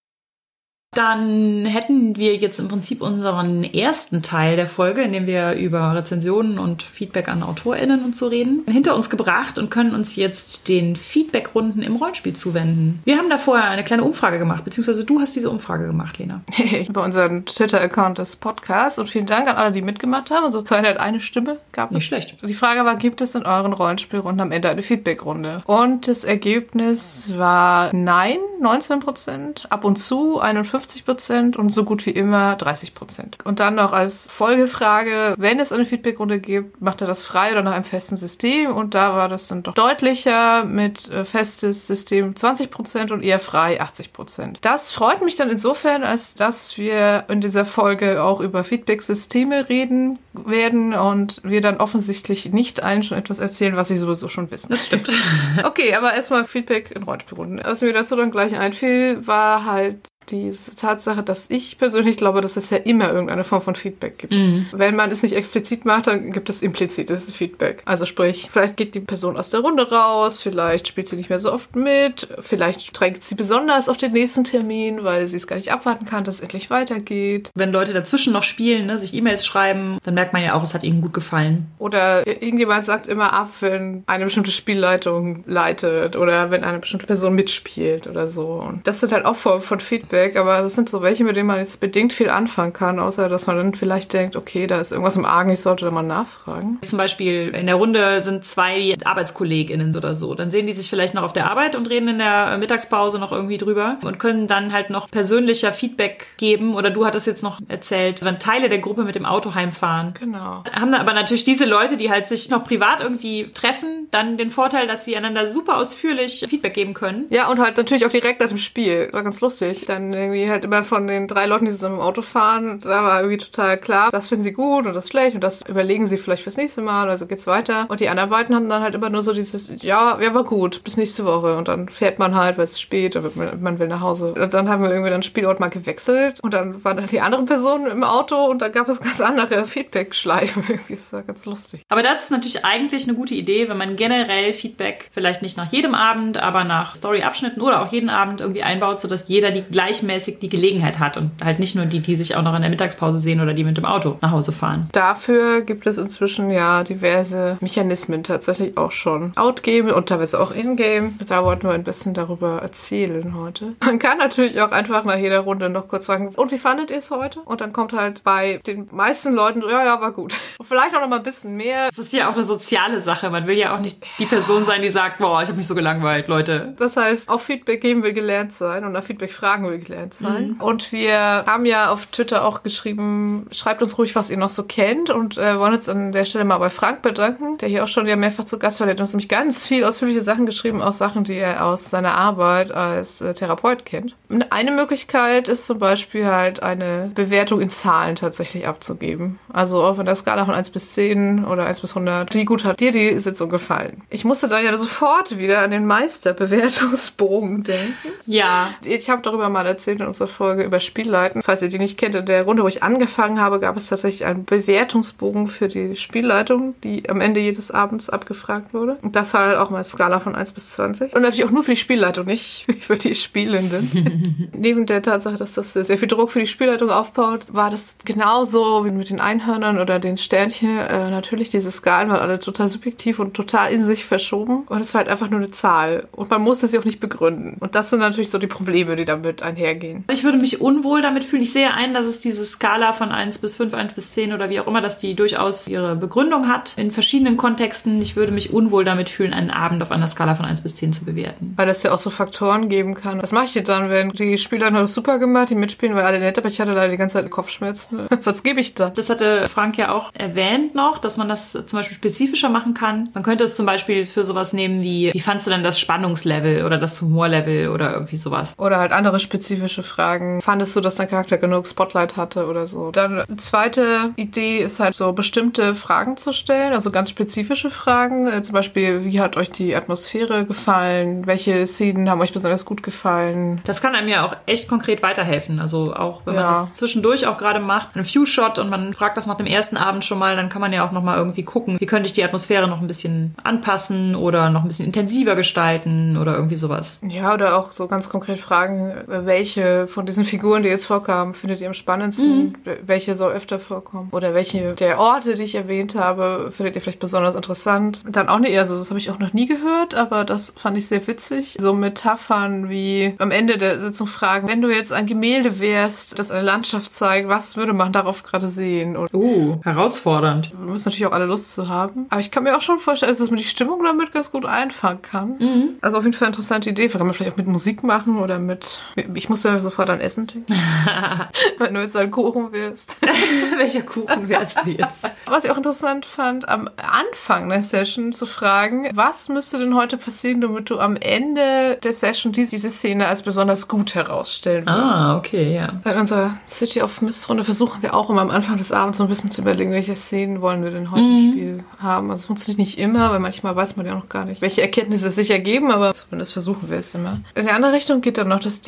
dann hätten wir jetzt im Prinzip unseren ersten Teil der Folge, in dem wir über Rezensionen und Feedback an AutorInnen und so reden, hinter uns gebracht und können uns jetzt den Feedbackrunden im Rollenspiel zuwenden. Wir haben da vorher eine kleine Umfrage gemacht, beziehungsweise du hast diese Umfrage gemacht, Lena. [laughs] Über unseren Twitter-Account des Podcasts und vielen Dank an alle, die mitgemacht haben. Also halt eine Stimme gab Nicht schlecht. Die Frage war, gibt es in euren Rollenspielrunden am Ende eine Feedbackrunde? Und das Ergebnis war nein, 19 Prozent, ab und zu 51 50 Prozent und so gut wie immer 30 Prozent. Und dann noch als Folgefrage, wenn es eine Feedbackrunde gibt, macht er das frei oder nach einem festen System? Und da war das dann doch deutlicher mit äh, festes System 20 Prozent und eher frei 80 Prozent. Das freut mich dann insofern, als dass wir in dieser Folge auch über Feedback-Systeme reden werden und wir dann offensichtlich nicht allen schon etwas erzählen, was sie sowieso schon wissen. Das stimmt. [laughs] okay, aber erstmal Feedback in Rollenspielrunden. Was mir dazu dann gleich einfiel, war halt die Tatsache, dass ich persönlich glaube, dass es ja immer irgendeine Form von Feedback gibt. Mhm. Wenn man es nicht explizit macht, dann gibt es implizites Feedback. Also sprich, vielleicht geht die Person aus der Runde raus, vielleicht spielt sie nicht mehr so oft mit, vielleicht drängt sie besonders auf den nächsten Termin, weil sie es gar nicht abwarten kann, dass es endlich weitergeht. Wenn Leute dazwischen noch spielen, ne, sich E-Mails schreiben, dann merkt man ja auch, es hat ihnen gut gefallen. Oder irgendjemand sagt immer ab, wenn eine bestimmte Spielleitung leitet oder wenn eine bestimmte Person mitspielt oder so. Und das sind halt auch Formen von Feedback Feedback, aber das sind so welche, mit denen man jetzt bedingt viel anfangen kann, außer dass man dann vielleicht denkt, okay, da ist irgendwas im Argen, ich sollte da mal nachfragen. Zum Beispiel in der Runde sind zwei ArbeitskollegInnen oder so. Dann sehen die sich vielleicht noch auf der Arbeit und reden in der Mittagspause noch irgendwie drüber und können dann halt noch persönlicher Feedback geben. Oder du hattest jetzt noch erzählt, wenn Teile der Gruppe mit dem Auto heimfahren. Genau. Haben dann aber natürlich diese Leute, die halt sich noch privat irgendwie treffen, dann den Vorteil, dass sie einander super ausführlich Feedback geben können. Ja, und halt natürlich auch direkt nach dem Spiel. War ganz lustig. Dann irgendwie halt immer von den drei Leuten, die zusammen im Auto fahren, da war irgendwie total klar, das finden sie gut und das schlecht und das überlegen sie vielleicht fürs nächste Mal, also geht's weiter. Und die anderen beiden hatten dann halt immer nur so dieses, ja, ja, war gut, bis nächste Woche. Und dann fährt man halt, weil es spät, man will nach Hause. Und dann haben wir irgendwie dann Spielort mal gewechselt und dann waren dann die anderen Personen im Auto und dann gab es ganz andere Feedback-Schleifen. [laughs] Irgendwie ist ja ganz lustig. Aber das ist natürlich eigentlich eine gute Idee, wenn man generell Feedback vielleicht nicht nach jedem Abend, aber nach Story-Abschnitten oder auch jeden Abend irgendwie einbaut, sodass jeder die gleiche gleichmäßig die Gelegenheit hat und halt nicht nur die, die sich auch noch in der Mittagspause sehen oder die mit dem Auto nach Hause fahren. Dafür gibt es inzwischen ja diverse Mechanismen tatsächlich auch schon. Outgame und teilweise auch Ingame. Da wollten wir ein bisschen darüber erzählen heute. Man kann natürlich auch einfach nach jeder Runde noch kurz fragen, und wie fandet ihr es heute? Und dann kommt halt bei den meisten Leuten, ja, ja, war gut. [laughs] Und vielleicht auch noch mal ein bisschen mehr. Das ist ja auch eine soziale Sache. Man will ja auch nicht die Person sein, die sagt, boah, ich habe mich so gelangweilt, Leute. Das heißt, auch Feedback geben will gelernt sein und nach Feedback fragen will gelernt sein. Mhm. Und wir haben ja auf Twitter auch geschrieben, schreibt uns ruhig, was ihr noch so kennt. Und äh, wollen uns an der Stelle mal bei Frank bedanken, der hier auch schon ja mehrfach zu Gast war. Der hat uns nämlich ganz viel ausführliche Sachen geschrieben, auch Sachen, die er aus seiner Arbeit als äh, Therapeut kennt. Eine Möglichkeit ist zum Beispiel halt eine Bewertung in Zahlen tatsächlich abzugeben. Also auf einer Skala von 1 bis 10 oder 1 bis 100. Wie gut hat dir die Sitzung gefallen? Ich musste da ja sofort wieder an den Meisterbewertungsbogen denken. Ja. Ich habe darüber mal Mal erzählt in unserer Folge über Spielleiten. Falls ihr die nicht kennt, in der Runde, wo ich angefangen habe, gab es tatsächlich einen Bewertungsbogen für die Spielleitung, die am Ende jedes Abends abgefragt wurde. Und das war halt auch mal Skala von 1 bis 20. Und natürlich auch nur für die Spielleitung, nicht [laughs] für die Spielenden. [laughs] Neben der Tatsache, dass das sehr viel Druck für die Spielleitung aufbaut, war das genauso wie mit den Einhörnern oder den Sternchen. Äh, natürlich, diese Skalen waren alle total subjektiv und total in sich verschoben. Und es war halt einfach nur eine Zahl. Und man musste sie auch nicht begründen. Und das sind natürlich so die Probleme, die damit einhergehen. Ich würde mich unwohl damit fühlen. Ich sehe ein, dass es diese Skala von 1 bis 5, 1 bis 10 oder wie auch immer, dass die durchaus ihre Begründung hat in verschiedenen Kontexten. Ich würde mich unwohl damit fühlen, einen Abend auf einer Skala von 1 bis 10 zu bewerten. Weil das ja auch so Faktoren geben kann. Was mache ich jetzt dann, wenn die Spieler noch super gemacht, die mitspielen, weil alle nett, aber ich hatte leider die ganze Zeit Kopfschmerzen. [laughs] Was gebe ich da? Das hatte Frank ja auch erwähnt noch, dass man das zum Beispiel spezifischer machen kann. Man könnte es zum Beispiel für sowas nehmen wie, wie fandst du denn das Spannungslevel oder das Humorlevel oder irgendwie sowas? Oder halt andere spezifische Fragen. Fandest du, dass dein Charakter genug Spotlight hatte oder so? Dann eine zweite Idee ist halt so bestimmte Fragen zu stellen, also ganz spezifische Fragen. Äh, zum Beispiel, wie hat euch die Atmosphäre gefallen? Welche Szenen haben euch besonders gut gefallen? Das kann einem ja auch echt konkret weiterhelfen. Also auch wenn man Ja. das zwischendurch auch gerade macht, ein Few-Shot und man fragt das nach dem ersten Abend schon mal, dann kann man ja auch nochmal irgendwie gucken, wie könnte ich die Atmosphäre noch ein bisschen anpassen oder noch ein bisschen intensiver gestalten oder irgendwie sowas. Ja, oder auch so ganz konkret fragen, welche von diesen Figuren, die jetzt vorkamen, findet ihr am spannendsten? Welche soll öfter vorkommen? Oder welche der Orte, die ich erwähnt habe, findet ihr vielleicht besonders interessant? Dann auch eine eher so, das habe ich auch noch nie gehört, aber das fand ich sehr witzig. So Metaphern wie am Ende der Sitzung fragen, wenn du jetzt ein Gemälde wärst, das eine Landschaft zeigt, was würde man darauf gerade sehen? Und Uh, herausfordernd. wir müssen natürlich auch alle Lust zu haben. Aber ich kann mir auch schon vorstellen, dass man die Stimmung damit ganz gut einfangen kann. Also auf jeden Fall eine interessante Idee. Kann man vielleicht auch mit Musik machen oder mit. Ich muss ja sofort an Essen denken. [laughs] Wenn du jetzt ein Kuchen wirst. [laughs] Welcher Kuchen wärst du jetzt? Was ich auch interessant fand, am Anfang der Session zu fragen, was müsste denn heute passieren, damit du am Ende der Session diese, Szene als besonders gut herausstellen würdest. Ah, okay, ja. Bei unserer City of Mist Runde versuchen wir auch immer am Anfang des Abends so ein bisschen zu überlegen, welche Szenen wollen wir denn heute im Spiel haben. Also es funktioniert nicht immer, weil manchmal weiß man ja noch gar nicht, welche Erkenntnisse sich ergeben, aber zumindest versuchen wir es immer. In die andere Richtung geht dann noch das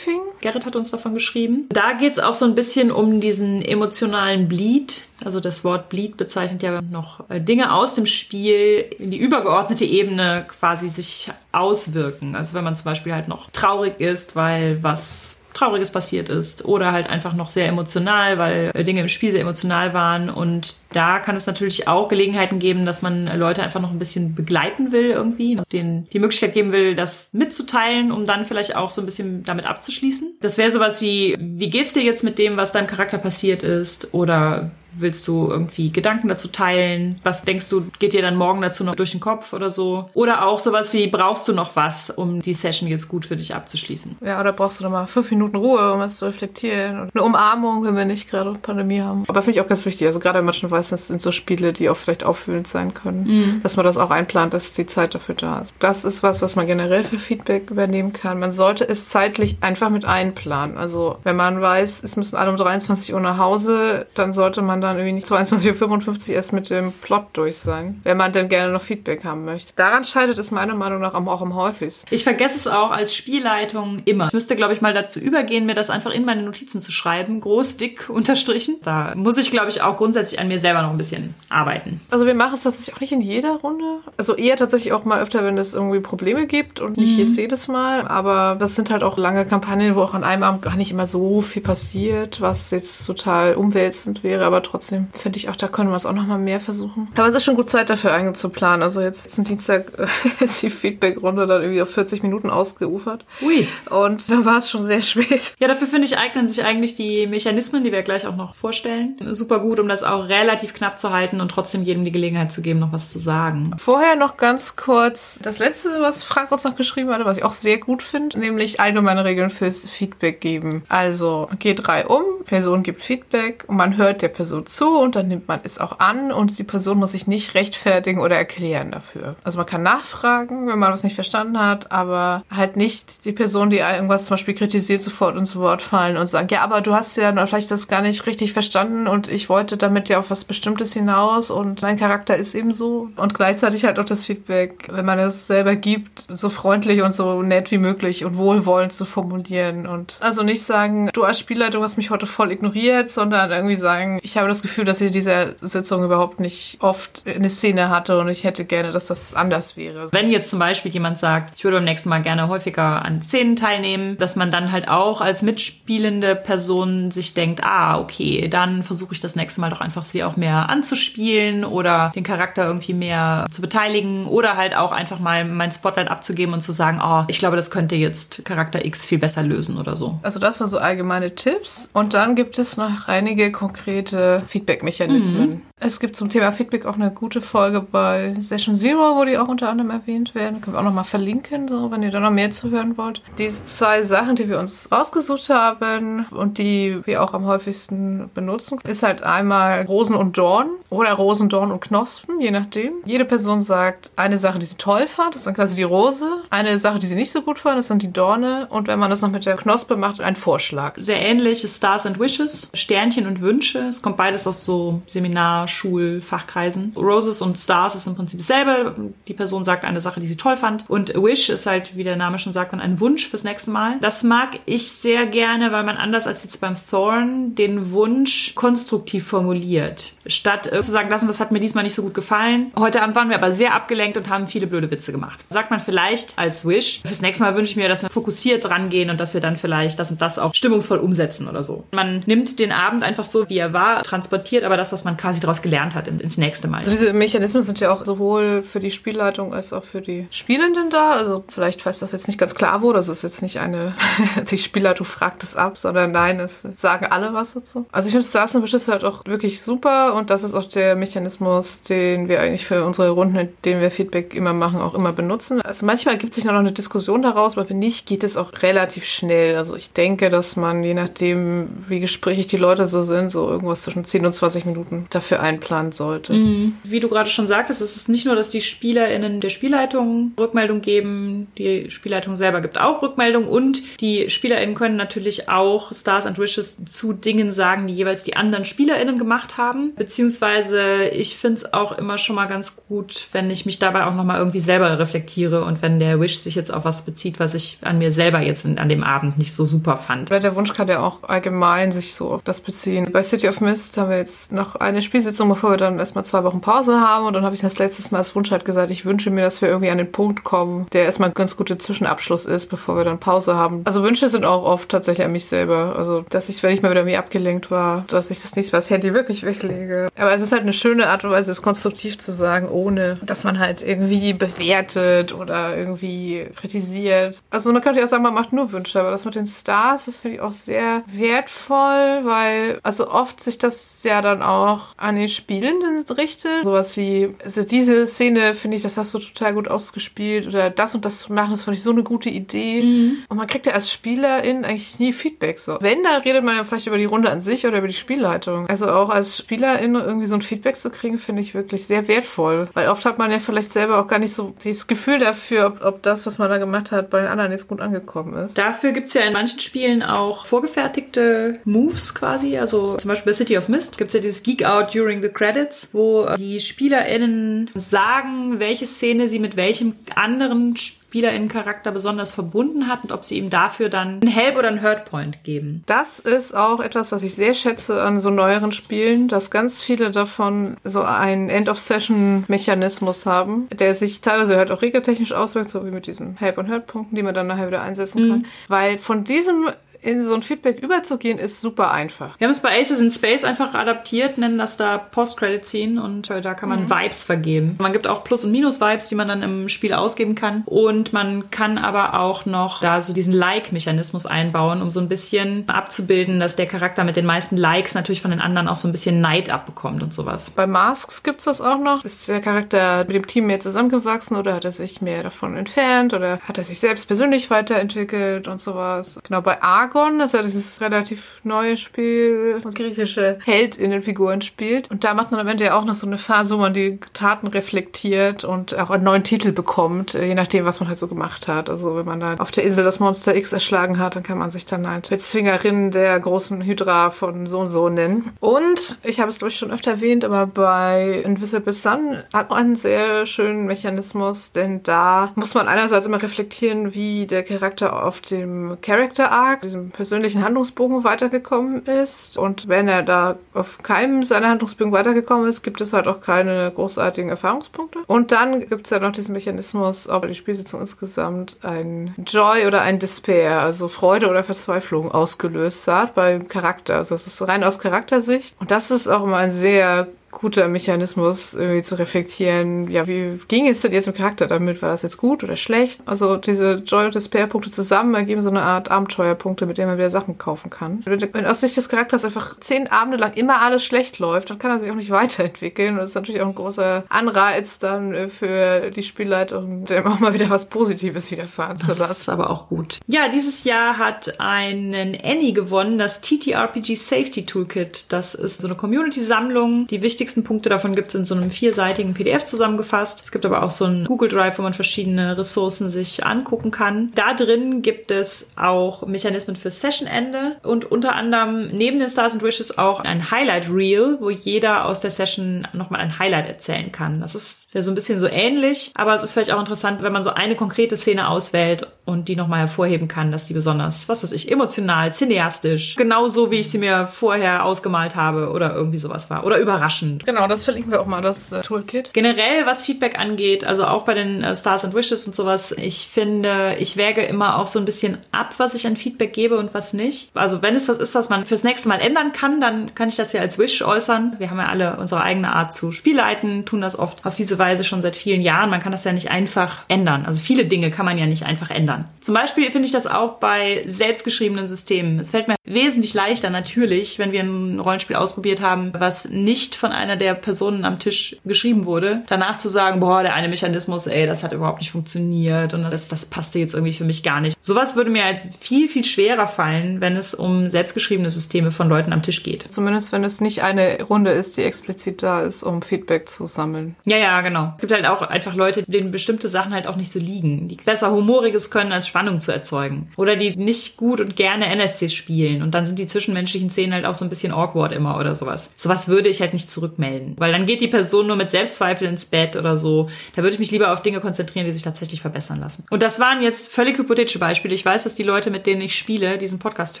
Debriefing. Gerrit hat uns davon geschrieben. Da geht's auch so ein bisschen um diesen emotionalen Bleed. Also das Wort Bleed bezeichnet ja noch äh, Dinge aus dem Spiel in die übergeordnete Ebene quasi sich auswirken. Also wenn man zum Beispiel halt noch traurig ist, weil was Trauriges passiert ist oder halt einfach noch sehr emotional, weil Dinge im Spiel sehr emotional waren. Und da kann es natürlich auch Gelegenheiten geben, dass man Leute einfach noch ein bisschen begleiten will irgendwie, denen die Möglichkeit geben will, das mitzuteilen, um dann vielleicht auch so ein bisschen damit abzuschließen. Das wäre sowas wie, wie geht's dir jetzt mit dem, was deinem Charakter passiert ist? Oder Willst du irgendwie Gedanken dazu teilen? Was denkst du, geht dir dann morgen dazu noch durch den Kopf oder so? Oder auch sowas wie, brauchst du noch was, um die Session jetzt gut für dich abzuschließen? Ja, oder brauchst du nochmal fünf Minuten Ruhe, um was zu reflektieren? Und eine Umarmung, wenn wir nicht gerade Pandemie haben. Aber finde ich auch ganz wichtig. Also gerade wenn man schon weiß, das sind so Spiele, die auch vielleicht auffüllend sein können, dass man das auch einplant, dass die Zeit dafür da ist. Das ist was, was man generell für Feedback übernehmen kann. Man sollte es zeitlich einfach mit einplanen. Also wenn man weiß, es müssen alle um 23 Uhr nach Hause, dann sollte man dann irgendwie nicht 22.55 Uhr erst mit dem Plot durch sein, wenn man denn gerne noch Feedback haben möchte. Daran scheitert es meiner Meinung nach auch am häufigsten. Ich vergesse es auch als Spielleitung immer. Ich müsste, glaube ich, mal dazu übergehen, mir das einfach in meine Notizen zu schreiben. Groß, dick, unterstrichen. Da muss ich, glaube ich, auch grundsätzlich an mir selber noch ein bisschen arbeiten. Also wir machen es tatsächlich auch nicht in jeder Runde. Also eher tatsächlich auch mal öfter, wenn es irgendwie Probleme gibt und nicht jetzt jedes Mal. Aber das sind halt auch lange Kampagnen, wo auch an einem Abend gar nicht immer so viel passiert, was jetzt total umwälzend wäre. Aber trotzdem finde ich auch, da können wir es auch noch mal mehr versuchen. Aber es ist schon gut Zeit dafür einzuplanen. Also jetzt ist ein Dienstag [laughs] ist die Feedback-Runde dann irgendwie auf 40 Minuten ausgeufert. Ui. Und da war es schon sehr spät. Ja, dafür finde ich, eignen sich eigentlich die Mechanismen, die wir gleich auch noch vorstellen, super gut, um das auch relativ knapp zu halten und trotzdem jedem die Gelegenheit zu geben, noch was zu sagen. Vorher noch ganz kurz das letzte, was Frank uns noch geschrieben hatte, was ich auch sehr gut finde, nämlich allgemeine Regeln fürs Feedback geben. Also G3 um, Person gibt Feedback und man hört der Person zu und dann nimmt man es auch an und die Person muss sich nicht rechtfertigen oder erklären dafür. Also man kann nachfragen, wenn man was nicht verstanden hat, aber halt nicht die Person, die irgendwas zum Beispiel kritisiert, sofort ins Wort fallen und sagen, ja, aber du hast ja vielleicht das gar nicht richtig verstanden und ich wollte damit ja auf was Bestimmtes hinaus und mein Charakter ist eben so. Und gleichzeitig halt auch das Feedback, wenn man es selber gibt, so freundlich und so nett wie möglich und wohlwollend zu formulieren und also nicht sagen, du als Spielleitung hast mich heute voll ignoriert, sondern irgendwie sagen, ich habe das Gefühl, dass ihr diese Sitzung überhaupt nicht oft eine Szene hatte und ich hätte gerne, dass das anders wäre. Wenn jetzt zum Beispiel jemand sagt, ich würde beim nächsten Mal gerne häufiger an Szenen teilnehmen, dass man dann halt auch als mitspielende Person sich denkt, ah, okay, dann versuche ich das nächste Mal doch einfach sie auch mehr anzuspielen oder den Charakter irgendwie mehr zu beteiligen oder halt auch einfach mal mein Spotlight abzugeben und zu sagen, oh, ich glaube, das könnte jetzt Charakter X viel besser lösen oder so. Also das waren so allgemeine Tipps und dann gibt es noch einige konkrete Feedback-Mechanismen. Mhm. Es gibt zum Thema Feedback auch eine gute Folge bei Session Zero, wo die auch unter anderem erwähnt werden. Können wir auch nochmal verlinken, so, wenn ihr da noch mehr zu hören wollt. Diese zwei Sachen, die wir uns rausgesucht haben und die wir auch am häufigsten benutzen, ist halt einmal Rosen und Dorn oder Rosen, Dorn und Knospen, je nachdem. Jede Person sagt eine Sache, die sie toll fand, das ist dann quasi die Rose. Eine Sache, die sie nicht so gut fand, das sind die Dorne. Und wenn man das noch mit der Knospe macht, ein Vorschlag. Sehr ähnlich ist Stars and Wishes, Sternchen und Wünsche. Es kommt beides aus so Seminar Schulfachkreisen. Roses und Stars ist im Prinzip dasselbe. Die Person sagt eine Sache, die sie toll fand. Und Wish ist halt, wie der Name schon sagt, ein Wunsch fürs nächste Mal. Das mag ich sehr gerne, weil man anders als jetzt beim Thorn den Wunsch konstruktiv formuliert. Statt zu sagen, und das hat mir diesmal nicht so gut gefallen. Heute Abend waren wir aber sehr abgelenkt und haben viele blöde Witze gemacht. Sagt man vielleicht als Wish, fürs nächste Mal wünsche ich mir, dass wir fokussiert rangehen und dass wir dann vielleicht das und das auch stimmungsvoll umsetzen oder so. Man nimmt den Abend einfach so, wie er war, transportiert aber das, was man quasi daraus gelernt hat, ins nächste Mal. Also diese Mechanismen sind ja auch sowohl für die Spielleitung als auch für die Spielenden da. Also vielleicht, falls das jetzt nicht ganz klar wurde, das ist jetzt nicht eine, [laughs] die Spielleitung fragt es ab, sondern nein, es sagen alle was dazu. Also ich finde Stars and Wishes halt auch wirklich super und das ist auch der Mechanismus, den wir eigentlich für unsere Runden, in denen wir Feedback immer machen, auch immer benutzen. Also manchmal gibt sich noch eine Diskussion daraus, aber wenn nicht, geht es auch relativ schnell. Also ich denke, dass man, je nachdem, wie gesprächig die Leute so sind, so irgendwas zwischen 10 und 20 Minuten dafür einplanen sollte. Mhm. Wie du gerade schon sagtest, es ist nicht nur, dass die SpielerInnen der Spielleitung Rückmeldung geben, die Spielleitung selber gibt auch Rückmeldung und die SpielerInnen können natürlich auch Stars and Wishes zu Dingen sagen, die jeweils die anderen SpielerInnen gemacht haben. Beziehungsweise ich finde es auch immer schon mal ganz gut, wenn ich mich dabei auch nochmal irgendwie selber reflektiere und wenn der Wish sich jetzt auf was bezieht, was ich an mir selber jetzt an dem Abend nicht so super fand. Der Wunsch kann ja auch allgemein sich so auf das beziehen. Bei City of Mist haben wir jetzt noch eine Spielsitzung, bevor wir dann erstmal zwei Wochen Pause haben und dann habe ich das letztes Mal als Wunsch halt gesagt, ich wünsche mir, dass wir irgendwie an den Punkt kommen, der erstmal ein ganz guter Zwischenabschluss ist, bevor wir dann Pause haben. Also Wünsche sind auch oft tatsächlich an mich selber. Also, dass ich, wenn ich mal wieder irgendwie abgelenkt war, dass ich das nächste Mal das Handy wirklich weglege. Aber es ist halt eine schöne Art und Weise, es konstruktiv zu sagen, ohne dass man halt irgendwie bewertet oder irgendwie kritisiert. Also man könnte ja auch sagen, man macht nur Wünsche, aber das mit den Stars ist natürlich auch sehr wertvoll, weil also oft sich das ja dann auch an den Spielenden richtet. Sowas wie, also diese Szene finde ich, das hast du total gut ausgespielt oder das und das zu machen, das fand ich so eine gute Idee. Mhm. Und man kriegt ja als Spielerin eigentlich nie Feedback so. Wenn, dann redet man ja vielleicht über die Runde an sich oder über die Spielleitung. Also auch als Spielerin irgendwie so ein Feedback zu kriegen, finde ich wirklich sehr wertvoll. Weil oft hat man ja vielleicht selber auch gar nicht so das Gefühl dafür, ob, ob das, was man da gemacht hat, bei den anderen jetzt gut angekommen ist. Dafür gibt es ja in manchen Spielen auch vorgefertigte Moves quasi. Also zum Beispiel bei City of Mist gibt es ja dieses Geek Out During the Credits, wo die SpielerInnen sagen, welche Szene sie mit welchem anderen Spiel SpielerInnen-Charakter besonders verbunden hat und ob sie ihm dafür dann einen Help oder einen Hurtpoint geben. Das ist auch etwas, was ich sehr schätze an so neueren Spielen, dass ganz viele davon so einen End-of-Session-Mechanismus haben, der sich teilweise halt auch regeltechnisch auswirkt, so wie mit diesen Help- und Hurt-Punkten, die man dann nachher wieder einsetzen kann. Mhm. Weil von diesem in so ein Feedback überzugehen, ist super einfach. Wir haben es bei Aces in Space einfach adaptiert, nennen das da Post-Credit-Scene und äh, da kann man mhm. Vibes vergeben. Man gibt auch Plus- und Minus-Vibes, die man dann im Spiel ausgeben kann. Und man kann aber auch noch da so diesen Like-Mechanismus einbauen, um so ein bisschen abzubilden, dass der Charakter mit den meisten Likes natürlich von den anderen auch so ein bisschen Neid abbekommt und sowas. Bei Masks gibt es das auch noch. Ist der Charakter mit dem Team mehr zusammengewachsen oder hat er sich mehr davon entfernt oder hat er sich selbst persönlich weiterentwickelt und sowas? Genau, bei Arc Dagon, das ist ja dieses relativ neue Spiel, was griechische Heldinnenfiguren spielt. Und da macht man am Ende ja auch noch so eine Phase, wo man die Taten reflektiert und auch einen neuen Titel bekommt, äh, je nachdem, was man halt so gemacht hat. Also wenn man da auf der Insel das Monster X erschlagen hat, dann kann man sich dann halt Zwingerin der großen Hydra von so und so nennen. Und ich habe es, glaube ich, schon öfter erwähnt, aber bei Invisible Sun hat man einen sehr schönen Mechanismus, denn da muss man einerseits immer reflektieren, wie der Charakter auf dem Character Arc, diesem persönlichen Handlungsbogen weitergekommen ist. Und wenn er da auf keinem seiner Handlungsbögen weitergekommen ist, gibt es halt auch keine großartigen Erfahrungspunkte. Und dann gibt es ja noch diesen Mechanismus, ob die Spielsitzung insgesamt ein Joy oder ein Despair, also Freude oder Verzweiflung ausgelöst hat beim Charakter. Also es ist rein aus Charaktersicht. Und das ist auch immer ein sehr guter Mechanismus, irgendwie zu reflektieren, ja, wie ging es denn jetzt im Charakter damit? War das jetzt gut oder schlecht? Also diese Joy- und Despair-Punkte zusammen ergeben so eine Art Abenteuerpunkte, mit denen man wieder Sachen kaufen kann. Wenn, aus Sicht des Charakters einfach zehn Abende lang immer alles schlecht läuft, dann kann er sich auch nicht weiterentwickeln. Und das ist natürlich auch ein großer Anreiz dann äh, für die Spielleitung, dem auch mal wieder was Positives widerfahren das zu lassen. Das ist aber auch gut. Ja, dieses Jahr hat einen Annie gewonnen, das TTRPG Safety Toolkit. Das ist so eine Community-Sammlung, die wichtig wichtigsten Punkte davon gibt es in so einem vierseitigen PDF zusammengefasst. Es gibt aber auch so ein Google Drive, wo man verschiedene Ressourcen sich angucken kann. Da drin gibt es auch Mechanismen für Sessionende und unter anderem neben den Stars and Wishes auch ein Highlight Reel, wo jeder aus der Session nochmal ein Highlight erzählen kann. Das ist so ein bisschen so ähnlich, aber es ist vielleicht auch interessant, wenn man so eine konkrete Szene auswählt und die nochmal hervorheben kann, dass die besonders, was weiß ich, emotional, cineastisch, genauso wie ich sie mir vorher ausgemalt habe oder irgendwie sowas war oder überraschend spannend. Genau, das verlinken wir auch mal, das äh, Toolkit. Generell, was Feedback angeht, also auch bei den äh, Stars and Wishes und sowas, ich finde, ich wäge immer auch so ein bisschen ab, was ich an Feedback gebe und was nicht. Also wenn es was ist, was man fürs nächste Mal ändern kann, dann kann ich das ja als Wish äußern. Wir haben ja alle unsere eigene Art zu Spielleiten, tun das oft auf diese Weise schon seit vielen Jahren. Man kann das ja nicht einfach ändern. Also viele Dinge kann man ja nicht einfach ändern. Zum Beispiel finde ich das auch bei selbstgeschriebenen Systemen. Es fällt mir wesentlich leichter natürlich, wenn wir ein Rollenspiel ausprobiert haben, was nicht von einer der Personen am Tisch geschrieben wurde, danach zu sagen, boah, der eine Mechanismus, ey, das hat überhaupt nicht funktioniert und das, das passte jetzt irgendwie für mich gar nicht. Sowas würde mir halt viel, viel schwerer fallen, wenn es um selbstgeschriebene Systeme von Leuten am Tisch geht. Zumindest wenn es nicht eine Runde ist, die explizit da ist, um Feedback zu sammeln. Ja, ja, genau. Es gibt halt auch einfach Leute, denen bestimmte Sachen halt auch nicht so liegen, die besser Humoriges können, als Spannung zu erzeugen. Oder die nicht gut und gerne NSCs spielen und dann sind die zwischenmenschlichen Szenen halt auch so ein bisschen awkward immer oder sowas. Sowas würde ich halt nicht zurück zurückmelden. Weil dann geht die Person nur mit Selbstzweifel ins Bett oder so. Da würde ich mich lieber auf Dinge konzentrieren, die sich tatsächlich verbessern lassen. Und das waren jetzt völlig hypothetische Beispiele. Ich weiß, dass die Leute, mit denen ich spiele, diesen Podcast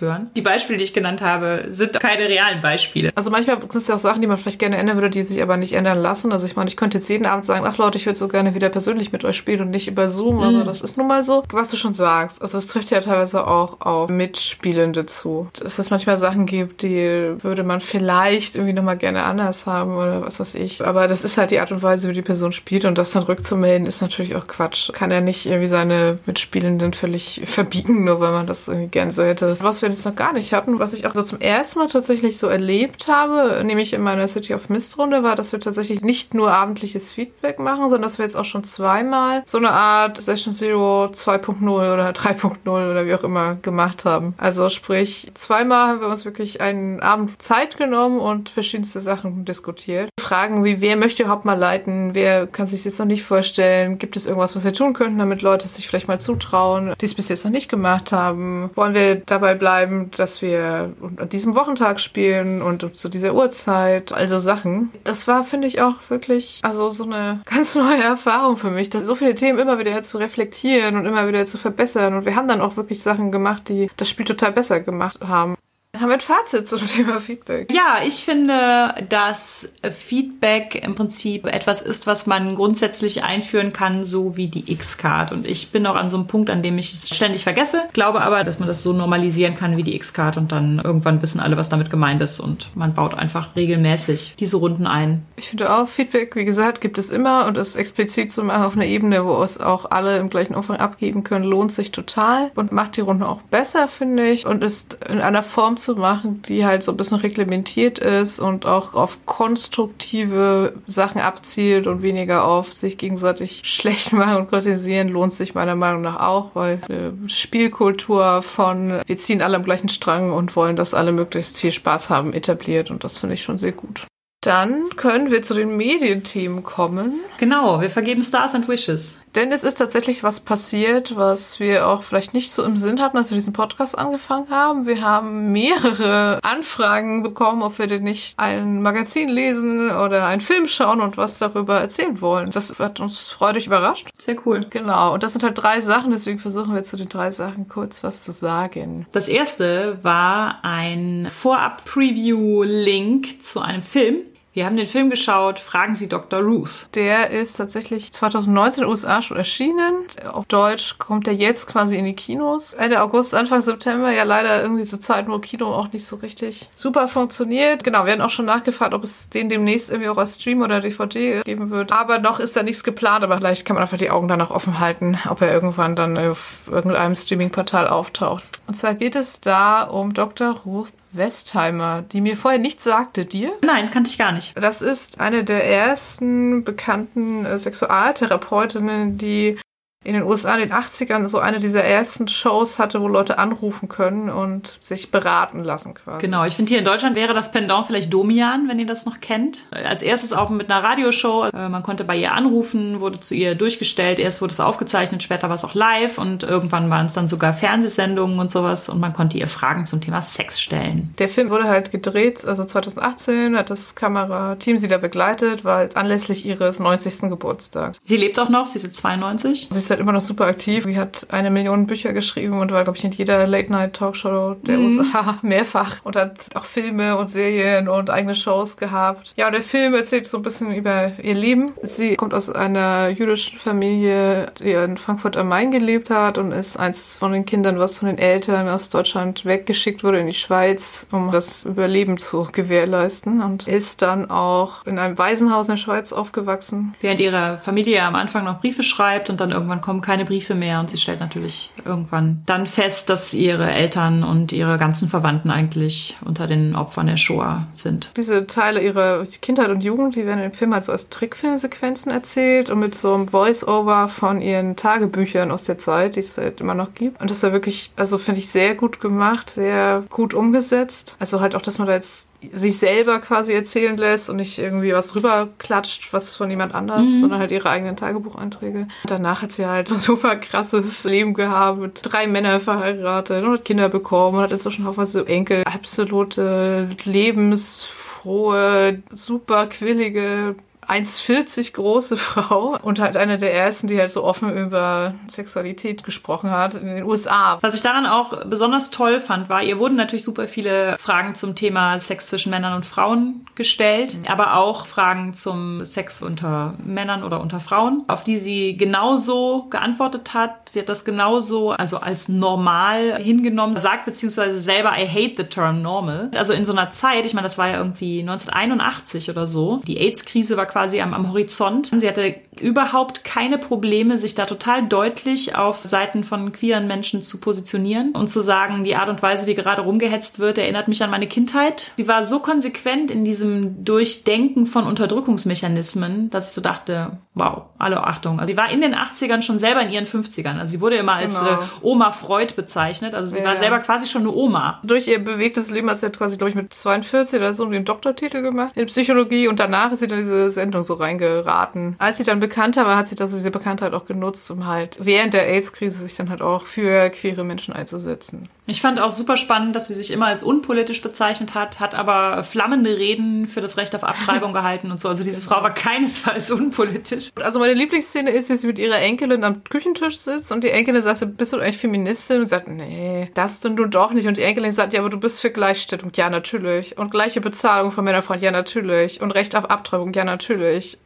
hören. Die Beispiele, die ich genannt habe, sind keine realen Beispiele. Also manchmal sind es ja auch Sachen, die man vielleicht gerne ändern würde, die sich aber nicht ändern lassen. Also ich meine, ich könnte jetzt jeden Abend sagen, ach Leute, ich würde so gerne wieder persönlich mit euch spielen und nicht über Zoom, mhm. aber das ist nun mal so, was du schon sagst. Also das trifft ja teilweise auch auf Mitspielende zu. Dass es manchmal Sachen gibt, die würde man vielleicht irgendwie nochmal gerne anders haben oder was weiß ich. Aber das ist halt die Art und Weise, wie die Person spielt und das dann rückzumelden ist natürlich auch Quatsch. Kann er nicht irgendwie seine Mitspielenden völlig verbiegen, nur weil man das irgendwie gerne so hätte. Was wir jetzt noch gar nicht hatten, was ich auch so zum ersten Mal tatsächlich so erlebt habe, nämlich in meiner City of Mist Runde, war, dass wir tatsächlich nicht nur abendliches Feedback machen, sondern dass wir jetzt auch schon zweimal so eine Art Session Zero 2.0 oder 3.0 oder wie auch immer gemacht haben. Also sprich, zweimal haben wir uns wirklich einen Abend Zeit genommen und verschiedenste Sachen diskutiert diskutiert. Fragen wie, wer möchte überhaupt mal leiten? Wer kann sich jetzt noch nicht vorstellen? Gibt es irgendwas, was wir tun könnten, damit Leute sich vielleicht mal zutrauen, die es bis jetzt noch nicht gemacht haben? Wollen wir dabei bleiben, dass wir an diesem Wochentag spielen und zu dieser Uhrzeit? Also Sachen. Das war, finde ich, auch wirklich, also so eine [laughs] ganz neue Erfahrung für mich, so viele Themen immer wieder zu reflektieren und immer wieder zu verbessern. Und wir haben dann auch wirklich Sachen gemacht, die das Spiel total besser gemacht haben haben wir ein Fazit zum Thema Feedback. Ja, ich finde, dass Feedback im Prinzip etwas ist, was man grundsätzlich einführen kann, so wie die X-Card. Und ich bin auch an so einem Punkt, an dem ich es ständig vergesse, glaube aber, dass man das so normalisieren kann wie die X-Card und dann irgendwann wissen alle, was damit gemeint ist und man baut einfach regelmäßig diese Runden ein. Ich finde auch, Feedback, wie gesagt, gibt es immer und es explizit zu machen auf einer Ebene, wo es auch alle im gleichen Umfang abgeben können, lohnt sich total und macht die Runde auch besser, finde ich, und ist in einer Form zu machen, die halt so ein bisschen reglementiert ist und auch auf konstruktive Sachen abzielt und weniger auf sich gegenseitig [laughs] schlecht machen und kritisieren, lohnt sich meiner Meinung nach auch, weil eine Spielkultur von wir ziehen alle am gleichen Strang und wollen, dass alle möglichst viel Spaß haben, etabliert und das finde ich schon sehr gut. Dann können wir zu den Medienthemen kommen. Genau, wir vergeben Stars and Wishes. Denn es ist tatsächlich was passiert, was wir auch vielleicht nicht so im Sinn hatten, als wir diesen Podcast angefangen haben. Wir haben mehrere [laughs] Anfragen bekommen, ob wir denn nicht ein Magazin lesen oder einen Film schauen und was darüber erzählen wollen. Das hat uns freudig überrascht. Sehr cool. Genau, und das sind halt drei Sachen, deswegen versuchen wir zu den drei Sachen kurz was zu sagen. Das erste war ein Vorab-Preview-Link zu einem Film, wir haben den Film geschaut, Fragen Sie Dr. Ruth. Der ist tatsächlich 2019 in den USA schon erschienen. Auf Deutsch kommt er jetzt quasi in die Kinos. Ende August, Anfang September, ja leider irgendwie zur Zeit, wo Kino auch nicht so richtig super funktioniert. Genau, wir haben auch schon nachgefragt, ob es den demnächst irgendwie auch als Stream oder DVD geben wird. Aber noch ist da nichts geplant, aber vielleicht kann man einfach die Augen danach offen halten, ob er irgendwann dann auf irgendeinem Streaming-Portal auftaucht. Und zwar geht es da um Dr. Ruth Westheimer, die mir vorher nichts sagte. Dir? Nein, kannte ich gar nicht. Das ist eine der ersten bekannten äh, Sexualtherapeutinnen, die in den USA in den 80ern so eine dieser ersten Shows hatte, wo Leute anrufen können und sich beraten lassen quasi. Genau, ich finde hier in Deutschland wäre das Pendant vielleicht Domian, wenn ihr das noch kennt. Als erstes auch mit einer Radioshow. Äh, man konnte bei ihr anrufen, wurde zu ihr durchgestellt. Erst wurde es aufgezeichnet, später war es auch live und irgendwann waren es dann sogar Fernsehsendungen und sowas und man konnte ihr Fragen zum Thema Sex stellen. Der Film wurde halt gedreht, also 2018 hat das Kamerateam sie da begleitet, war halt anlässlich ihres 90. Geburtstags. Sie lebt auch noch, sie ist 92. Sie ist halt immer noch super aktiv. Sie hat eine Million Bücher geschrieben und war, glaube ich, in jeder Late-Night-Talkshow der mhm. USA [laughs] mehrfach und hat auch Filme und Serien und eigene Shows gehabt. Ja, der Film erzählt so ein bisschen über ihr Leben. Sie kommt aus einer jüdischen Familie, die in Frankfurt am Main gelebt hat und ist eins von den Kindern, was von den Eltern aus Deutschland weggeschickt wurde in die Schweiz, um das Überleben zu gewährleisten und ist dann auch in einem Waisenhaus in der Schweiz aufgewachsen. Während ihre Familie am Anfang noch Briefe schreibt und dann irgendwann kommen keine Briefe mehr und sie stellt natürlich irgendwann dann fest, dass ihre Eltern und ihre ganzen Verwandten eigentlich unter den Opfern der Shoah sind. Diese Teile ihrer Kindheit und Jugend, die werden im Film halt so als Trickfilmsequenzen erzählt und mit so einem Voice-Over von ihren Tagebüchern aus der Zeit, die es halt immer noch gibt. Und das ist ja wirklich, also finde ich sehr gut gemacht, sehr gut umgesetzt. Also halt auch, dass man da jetzt sich selber quasi erzählen lässt und nicht irgendwie was rüberklatscht, was von jemand anders, mhm. sondern halt ihre eigenen Tagebucheinträge. Danach hat sie halt super krasses Leben gehabt, drei Männern verheiratet und hat Kinder bekommen und hat inzwischen haufenweise Enkel. Absolute lebensfrohe, super quillige 1,40 große [laughs] Frau und halt eine der ersten, die halt so offen über Sexualität gesprochen hat in den USA. Was ich daran auch besonders toll fand, war, ihr wurden natürlich super viele Fragen zum Thema Sex zwischen Männern und Frauen gestellt, mhm. aber auch Fragen zum Sex unter Männern oder unter Frauen, auf die sie genauso geantwortet hat. Sie hat das genauso, also als normal hingenommen, sagt beziehungsweise selber, I hate the term normal. Also in so einer Zeit, ich meine, das war ja irgendwie 1981 oder so, die AIDS-Krise war quasi am, am Horizont. Sie hatte überhaupt keine Probleme, sich da total deutlich auf Seiten von queeren Menschen zu positionieren und zu sagen, die Art und Weise, wie gerade rumgehetzt wird, erinnert mich an meine Kindheit. Sie war so konsequent in diesem Durchdenken von Unterdrückungsmechanismen, dass ich so dachte, wow, alle Achtung. Also sie war in den 80ern schon selber in ihren 50ern. Also sie wurde immer als genau. äh, Oma Freud bezeichnet. Also sie ja. war selber quasi schon eine Oma. Durch ihr bewegtes Leben hat sie quasi, glaube ich, mit 42 oder so den Doktortitel gemacht in Psychologie und danach ist sie dann diese Sendung so reingeraten. Als sie dann bekannter war, hat sie das, diese Bekanntheit auch genutzt, um halt während der AIDS-Krise sich dann halt auch für queere Menschen einzusetzen. Ich fand auch super spannend, dass sie sich immer als unpolitisch bezeichnet hat, hat aber flammende Reden für das Recht auf Abtreibung [laughs] gehalten und so. Also diese Frau war keinesfalls unpolitisch. Also meine Lieblingsszene ist, wie sie mit ihrer Enkelin am Küchentisch sitzt und die Enkelin sagt, bist du eigentlich Feministin? Und sagt, nee, das denn du doch nicht. Und die Enkelin sagt, ja, aber du bist für Gleichstellung. Ja, natürlich. Und gleiche Bezahlung von Männern von, ja, natürlich. Und Recht auf Abtreibung, ja, natürlich.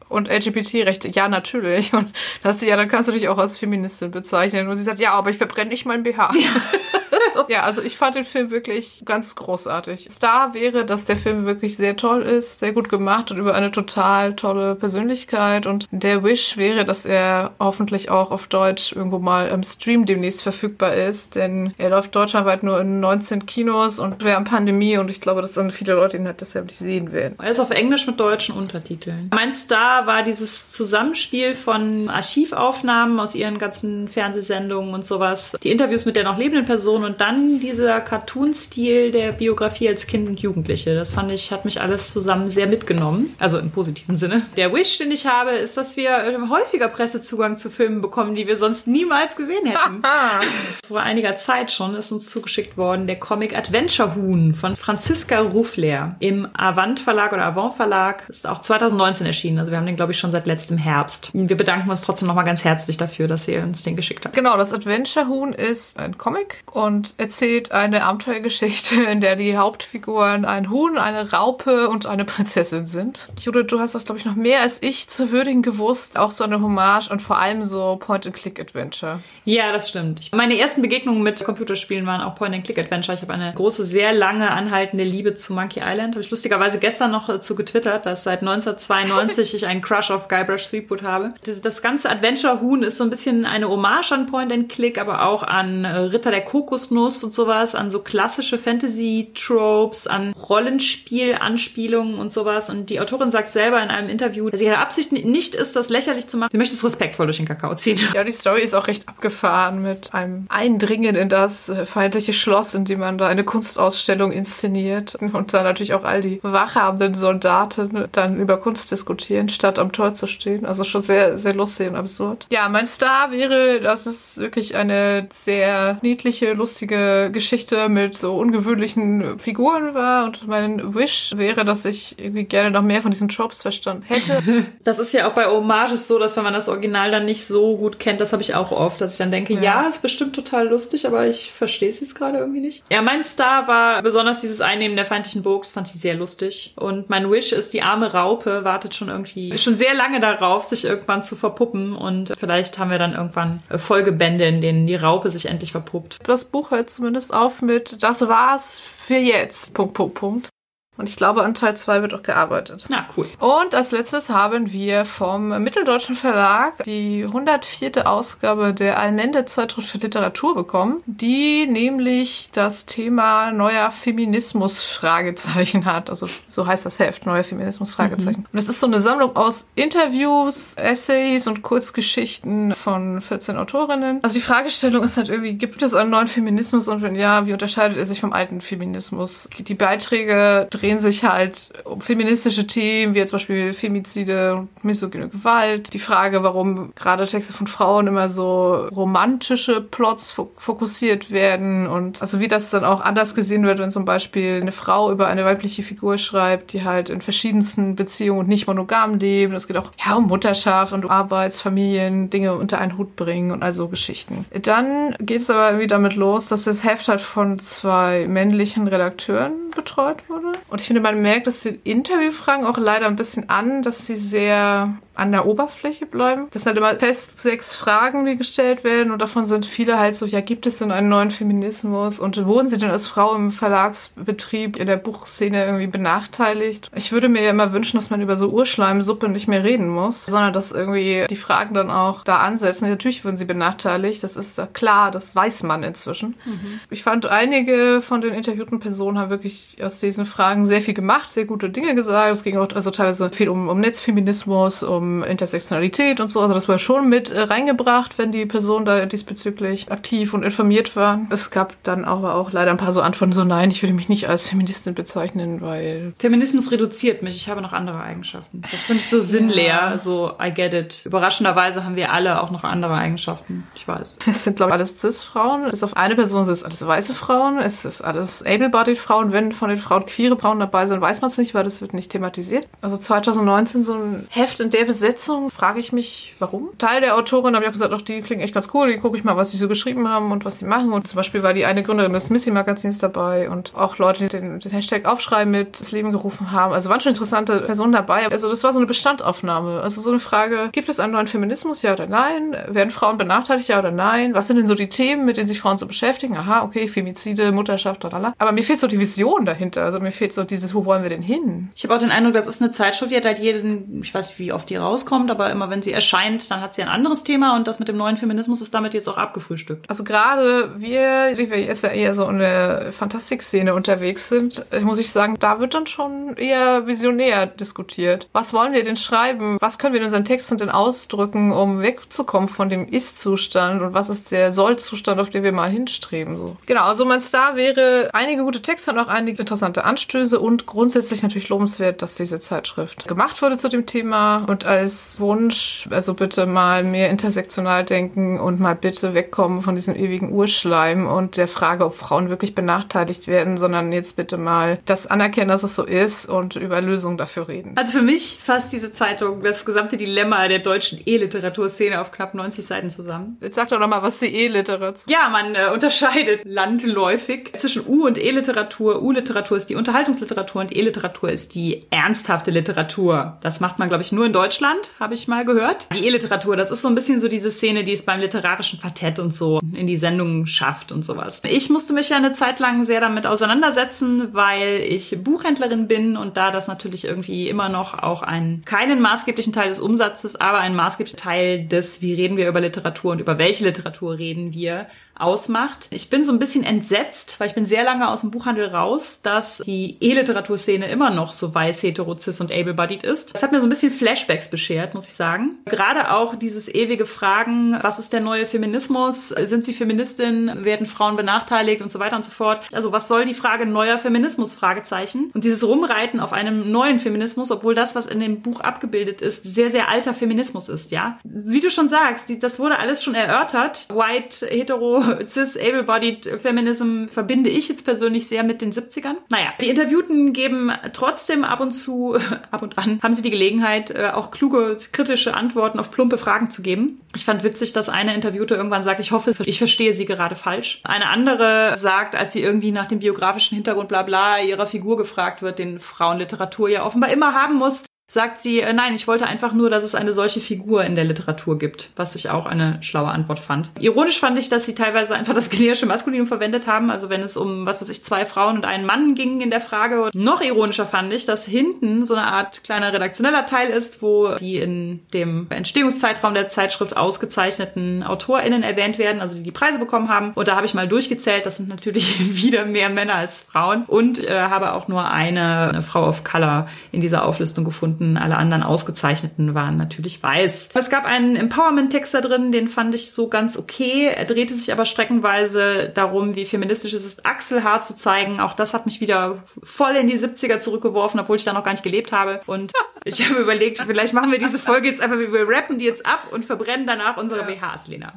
Und LGBT-Rechte, ja, natürlich. Und das, ja, dann kannst du dich auch als Feministin bezeichnen. Und sie sagt, ja, aber ich verbrenne nicht mein BH. Ja. [laughs] ja, also ich fand den Film wirklich ganz großartig. Star wäre, dass der Film wirklich sehr toll ist, sehr gut gemacht und über eine total tolle Persönlichkeit. Und der Wish wäre, dass er hoffentlich auch auf Deutsch irgendwo mal im Stream demnächst verfügbar ist, denn er läuft deutschlandweit nur in 19 Kinos und wäre an Pandemie und ich glaube, dass dann viele Leute ihn halt deshalb nicht sehen werden. Er ist auf Englisch mit deutschen Untertiteln. Mein Star war dieses Zusammenspiel von Archivaufnahmen aus ihren ganzen Fernsehsendungen und sowas, die Interviews mit der noch lebenden Person und dann dieser Cartoon-Stil der Biografie als Kind und Jugendliche. Das fand ich, hat mich alles zusammen sehr mitgenommen. Also im positiven Sinne. Der Wish, den ich habe, ist, dass wir häufiger Pressezugang zu Filmen bekommen, die wir sonst niemals gesehen hätten. [laughs] Vor einiger Zeit schon ist uns zugeschickt worden der Comic Adventure Huhn von Franziska Ruffler im Avant Verlag oder Avant Verlag. Ist auch 2019 erschienen. Also wir haben den, glaube ich, schon seit letztem Herbst. Wir bedanken uns trotzdem nochmal ganz herzlich dafür, dass ihr uns den geschickt habt. Genau, das Adventure Huhn ist ein Comic und erzählt eine Abenteuergeschichte, [laughs] in der die Hauptfiguren ein Huhn, eine Raupe und eine Prinzessin sind. Judith, du hast das, glaube ich, noch mehr als ich zu würdigen gewusst. Auch so eine Hommage und vor allem so Point-and-Click-Adventure. Ja, das stimmt. Meine ersten Begegnungen mit Computerspielen waren auch Point-and-Click-Adventure. Ich habe eine große, sehr lange anhaltende Liebe zu Monkey Island. Habe ich lustigerweise gestern noch äh, zu getwittert, dass seit 1992 [laughs] ich einen Crush auf Guybrush Threepwood habe. Das ganze Adventure-Huhn ist so ein bisschen eine Hommage an Point-and-Click, aber auch an äh, Ritter der Kokosnuss und sowas, an so klassische Fantasy-Tropes, an Rollenspiel-Anspielungen und sowas. Und die Autorin sagt selber in einem Interview, dass ihre Absicht nicht ist, das lächerlich zu machen. Sie möchte es respektvoll durch den Kakao ziehen. Ja, die Story ist auch recht abgefahren mit einem Eindringen in das äh, feindliche Schloss, in dem man da eine Kunstausstellung inszeniert und dann natürlich auch all die wachhabenden Soldaten dann über Kunst diskutieren, statt am Tor zu stehen. Also schon sehr, sehr lustig und absurd. Ja, mein Star wäre, dass es wirklich eine sehr niedliche, lustige Geschichte mit so ungewöhnlichen Figuren war und mein Wish wäre, dass ich irgendwie gerne noch mehr von diesen Tropes verstanden hätte. [laughs] Das ist ja auch bei Hommages so, dass wenn man das Original dann nicht so gut kennt, das habe ich auch oft, dass ich dann denke, ja, ja ist bestimmt total lustig, aber ich verstehe es jetzt gerade irgendwie nicht. Ja, mein Star war besonders dieses Einnehmen der feindlichen Burg, das fand ich sehr lustig. Und mein Wish ist, die arme Raupe wartet schon irgendwie schon sehr lange darauf, sich irgendwann zu verpuppen und vielleicht haben wir dann irgendwann Folgebände, in denen die Raupe sich endlich verpuppt. Das Buch hört zumindest auf mit Das war's für jetzt. Punkt, Punkt, Punkt. Und ich glaube, an Teil 2 wird auch gearbeitet. Na, cool. Und als letztes haben wir vom Mitteldeutschen Verlag die 104. Ausgabe der Allmende Zeitschrift für Literatur bekommen, die nämlich das Thema neuer Feminismus Fragezeichen hat. Also so heißt das Heft, neuer Feminismus Fragezeichen. Mhm. Und es ist so eine Sammlung aus Interviews, Essays und Kurzgeschichten von 14 Autorinnen. Also die Fragestellung ist halt irgendwie, gibt es einen neuen Feminismus und wenn ja, wie unterscheidet er sich vom alten Feminismus? Die Beiträge drehen drehen sich halt um feministische Themen, wie zum Beispiel Femizide und misogyne Gewalt. Die Frage, warum gerade Texte von Frauen immer so romantische Plots fokussiert werden und also wie das dann auch anders gesehen wird, wenn zum Beispiel eine Frau über eine weibliche Figur schreibt, die halt in verschiedensten Beziehungen und nicht monogam leben. Es geht auch ja, um Mutterschaft und Arbeits-, Familien, Dinge unter einen Hut bringen und also Geschichten. Dann geht es aber irgendwie damit los, dass das Heft halt von zwei männlichen Redakteuren betreut wurde. Und ich finde, man merkt, dass die Interviewfragen auch leider ein bisschen an, dass sie sehr an der Oberfläche bleiben. Das sind halt immer fest sechs Fragen, die gestellt werden und davon sind viele halt so, ja, gibt es denn einen neuen Feminismus und wurden sie denn als Frau im Verlagsbetrieb in der Buchszene irgendwie benachteiligt? Ich würde mir ja immer wünschen, dass man über so Urschleimsuppe nicht mehr reden muss, sondern dass irgendwie die Fragen dann auch da ansetzen. Natürlich wurden sie benachteiligt, das ist klar, das weiß man inzwischen. Mhm. Ich fand, einige von den interviewten Personen haben wirklich aus diesen Fragen sehr viel gemacht, sehr gute Dinge gesagt. Es ging auch also teilweise viel um, um Netzfeminismus, um um Intersektionalität und so. Also das war schon mit äh, reingebracht, wenn die Personen da diesbezüglich aktiv und informiert waren. Es gab dann aber auch leider ein paar so Antworten, so nein, ich würde mich nicht als Feministin bezeichnen, weil... Feminismus reduziert mich, ich habe noch andere Eigenschaften. Das finde ich so [laughs] sinnleer, ja. so I get it. Überraschenderweise haben wir alle auch noch andere Eigenschaften, ich weiß. Es sind, glaube ich, alles Cis-Frauen. Es ist auf eine Person, es ist alles weiße Frauen, es ist alles able-bodied Frauen, wenn von den Frauen queere Frauen dabei sind, weiß man es nicht, weil das wird nicht thematisiert. Also 2019 so ein Heft in der Besetzung, frage ich mich, warum. Teil der Autorin habe ich auch gesagt, auch die klingen echt ganz cool, die gucke ich mal, was sie so geschrieben haben und was sie machen. Und zum Beispiel war die eine Gründerin des Missy-Magazins dabei und auch Leute, die den, den Hashtag Aufschreiben mit ins Leben gerufen haben. Also waren schon interessante Personen dabei. Also das war so eine Bestandaufnahme. Also so eine Frage, gibt es einen neuen Feminismus, ja oder nein? Werden Frauen benachteiligt, ja oder nein? Was sind denn so die Themen, mit denen sich Frauen so beschäftigen? Aha, okay, Femizide, Mutterschaft, lalala. Aber mir fehlt so die Vision dahinter. Also mir fehlt so dieses, wo wollen wir denn hin? Ich habe auch den Eindruck, das ist eine Zeitschrift, die hat halt jeden, ich weiß nicht, wie oft die rauskommt, aber immer wenn sie erscheint, dann hat sie ein anderes Thema und das mit dem neuen Feminismus ist damit jetzt auch abgefrühstückt. Also gerade wir, die wir jetzt ja eher so in der Fantastikszene unterwegs sind, muss ich sagen, da wird dann schon eher visionär diskutiert. Was wollen wir denn schreiben? Was können wir in unseren Texten denn ausdrücken, um wegzukommen von dem Ist-Zustand und was ist der Soll-Zustand, auf den wir mal hinstreben? So. Genau, also mein Star wäre einige gute Texte und auch einige interessante Anstöße und grundsätzlich natürlich lobenswert, dass diese Zeitschrift gemacht wurde zu dem Thema und als Wunsch, also bitte mal mehr intersektional denken und mal bitte wegkommen von diesem ewigen Urschleim und der Frage, ob Frauen wirklich benachteiligt werden, sondern jetzt bitte mal das anerkennen, dass es so ist und über Lösungen dafür reden. Also für mich fasst diese Zeitung das gesamte Dilemma der deutschen E-Literaturszene auf knapp 90 Seiten zusammen. Jetzt sag doch noch mal, was die E-Literatur Ja, man äh, unterscheidet landläufig zwischen U- und E-Literatur. U-Literatur ist die Unterhaltungsliteratur und E-Literatur ist die ernsthafte Literatur. Das macht man, glaube ich, nur in Deutschland, habe ich mal gehört. Die E-Literatur, das ist so ein bisschen so diese Szene, die es beim literarischen Quartett und so in die Sendungen schafft und sowas. Ich musste mich ja eine Zeit lang sehr damit auseinandersetzen, weil ich Buchhändlerin bin und da das natürlich irgendwie immer noch auch einen, keinen maßgeblichen Teil des Umsatzes, aber einen maßgeblichen Teil des, wie reden wir über Literatur und über welche Literatur reden wir, ausmacht. Ich bin so ein bisschen entsetzt, weil ich bin sehr lange aus dem Buchhandel raus, dass die E-Literaturszene immer noch so weiß, hetero, cis und able-bodied ist. Das hat mir so ein bisschen Flashbacks beschert, muss ich sagen. Gerade auch dieses ewige Fragen, was ist der neue Feminismus? Sind sie Feministin? Werden Frauen benachteiligt und so weiter und so fort? Also was soll die Frage neuer Feminismus? Fragezeichen. Und dieses Rumreiten auf einem neuen Feminismus, obwohl das, was in dem Buch abgebildet ist, sehr, sehr alter Feminismus ist, ja? Wie du schon sagst, die, das wurde alles schon erörtert. White, hetero, cis, able-bodied Feminism verbinde ich jetzt persönlich sehr mit den 70ern. Naja, die Interviewten geben trotzdem ab und zu, [laughs] ab und an, haben sie die Gelegenheit, äh, auch kluge, kritische Antworten auf plumpe Fragen zu geben. Ich fand witzig, dass eine Interviewte irgendwann sagt, ich hoffe, ich verstehe sie gerade falsch. Eine andere sagt, als sie irgendwie nach dem biografischen Hintergrund bla bla ihrer Figur gefragt wird, den Frauenliteratur ja offenbar immer haben muss, sagt sie, äh, nein, ich wollte einfach nur, dass es eine solche Figur in der Literatur gibt, was ich auch eine schlaue Antwort fand. Ironisch fand ich, dass sie teilweise einfach das generische Maskulinum verwendet haben, also wenn es um, was weiß ich, zwei Frauen und einen Mann ging in der Frage. Noch ironischer fand ich, dass hinten so eine Art kleiner redaktioneller Teil ist, wo die in dem Entstehungszeitraum der Zeitschrift ausgezeichneten AutorInnen erwähnt werden, also die die Preise bekommen haben. Und da habe ich mal durchgezählt, das sind natürlich [laughs] wieder mehr Männer als Frauen und äh, habe auch nur eine, eine Frau of Color in dieser Auflistung gefunden gefunden. Alle anderen Ausgezeichneten waren natürlich weiß. Es gab einen Empowerment-Text da drin, den fand ich so ganz okay. Er drehte sich aber streckenweise darum, wie feministisch es ist, Achselhaar zu zeigen. Auch das hat mich wieder voll in die 70er zurückgeworfen, obwohl ich da noch gar nicht gelebt habe. Und [laughs] ich habe überlegt, vielleicht machen wir diese Folge jetzt einfach, wir rappen die jetzt ab und verbrennen danach unsere ja. BHs, Lena.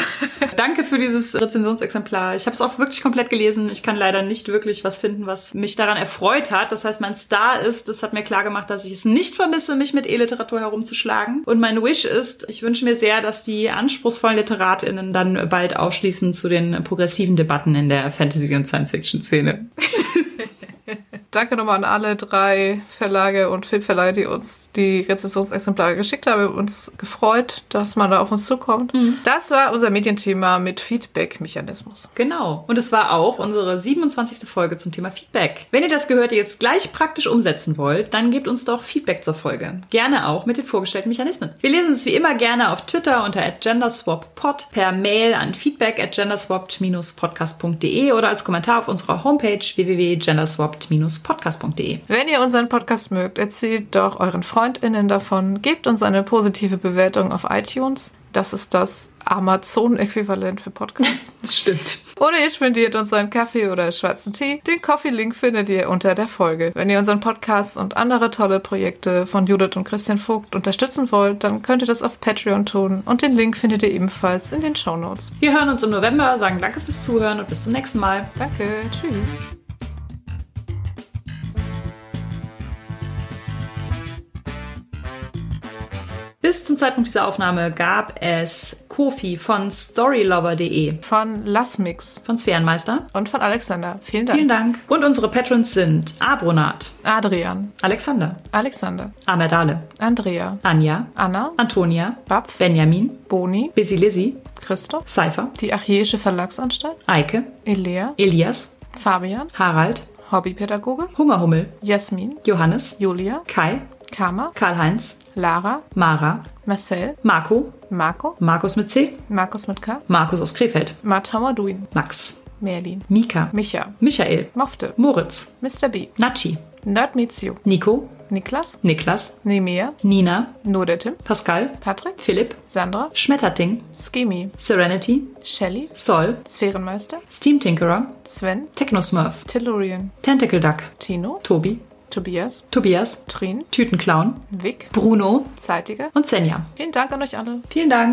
[laughs] Danke für dieses Rezensionsexemplar. Ich habe es auch wirklich komplett gelesen. Ich kann leider nicht wirklich was finden, was mich daran erfreut hat. Das heißt, mein Star ist, das hat mir klar gemacht, dass ich es nicht nicht vermisse, mich mit E-Literatur herumzuschlagen. Und mein Wish ist, ich wünsche mir sehr, dass die anspruchsvollen LiteratInnen dann bald aufschließen zu den progressiven Debatten in der Fantasy- und Science-Fiction-Szene. [laughs] Danke nochmal an alle drei Verlage und Filmverleihe, die uns die Rezensionsexemplare geschickt haben. Wir haben uns gefreut, dass man da auf uns zukommt. Mhm. Das war unser Medienthema mit Feedback-Mechanismus. Genau. Und es war auch unsere 27. Folge zum Thema Feedback. Wenn ihr das Gehörte jetzt gleich praktisch umsetzen wollt, dann gebt uns doch Feedback zur Folge. Gerne auch mit den vorgestellten Mechanismen. Wir lesen es wie immer gerne auf Twitter unter genderswappod, per Mail an feedback at genderswapped-podcast.de oder als Kommentar auf unserer Homepage www.genderswapped-podcast.de podcast.de. Wenn ihr unseren Podcast mögt, erzählt doch euren FreundInnen davon, gebt uns eine positive Bewertung auf iTunes. Das ist das Amazon-Äquivalent für Podcasts. [laughs] Das stimmt. Oder ihr spendiert uns einen Kaffee oder schwarzen Tee. Den Coffee-Link findet ihr unter der Folge. Wenn ihr unseren Podcast und andere tolle Projekte von Judith und Christian Vogt unterstützen wollt, dann könnt ihr das auf Patreon tun. Und den Link findet ihr ebenfalls in den Show Notes. Wir hören uns im November, sagen danke fürs Zuhören und bis zum nächsten Mal. Danke, tschüss. Bis zum Zeitpunkt dieser Aufnahme gab es Kofi von storylover.de, Von Lassmix von Sphärenmeister. und von Alexander. Vielen Dank. Vielen Dank. Und unsere Patrons sind Abronat, Adrian, Alexander, Alexander, Amerdale, Andrea, Anja, Anna, Antonia, Bapf, Benjamin, Boni, Busy Lizzy, Christoph, Cypher, die Archäische Verlagsanstalt, Eike, Elea, Elias, Fabian, Harald, Hobbypädagoge, Hungerhummel, Jasmin, Johannes, Julia, Kai, Karma, Karl-Heinz, Lara, Mara, Marcel, Marco, Marco, Markus mit C, Markus mit K, Markus aus Krefeld, Matamaduin, Max, Merlin, Mika, Micha, Michael, Mofte, Moritz, Mr. B, Nachi, Nerd Meets You, Nico, Niklas, Niklas, Nemea, Nina, Nodetim, Pascal, Patrick, Philipp, Sandra, Schmetterting, Skemi, Serenity, Shelly, Sol, Sphärenmeister, Steam Tinkerer, Sven, Technosmurf, Tellurian, Tentacle Duck, Tino, Tobi, Tobias, Tobias, Trin, Tütenclown, Vic, Bruno Zeitiger. und Senja. Vielen Dank an euch alle. Vielen Dank.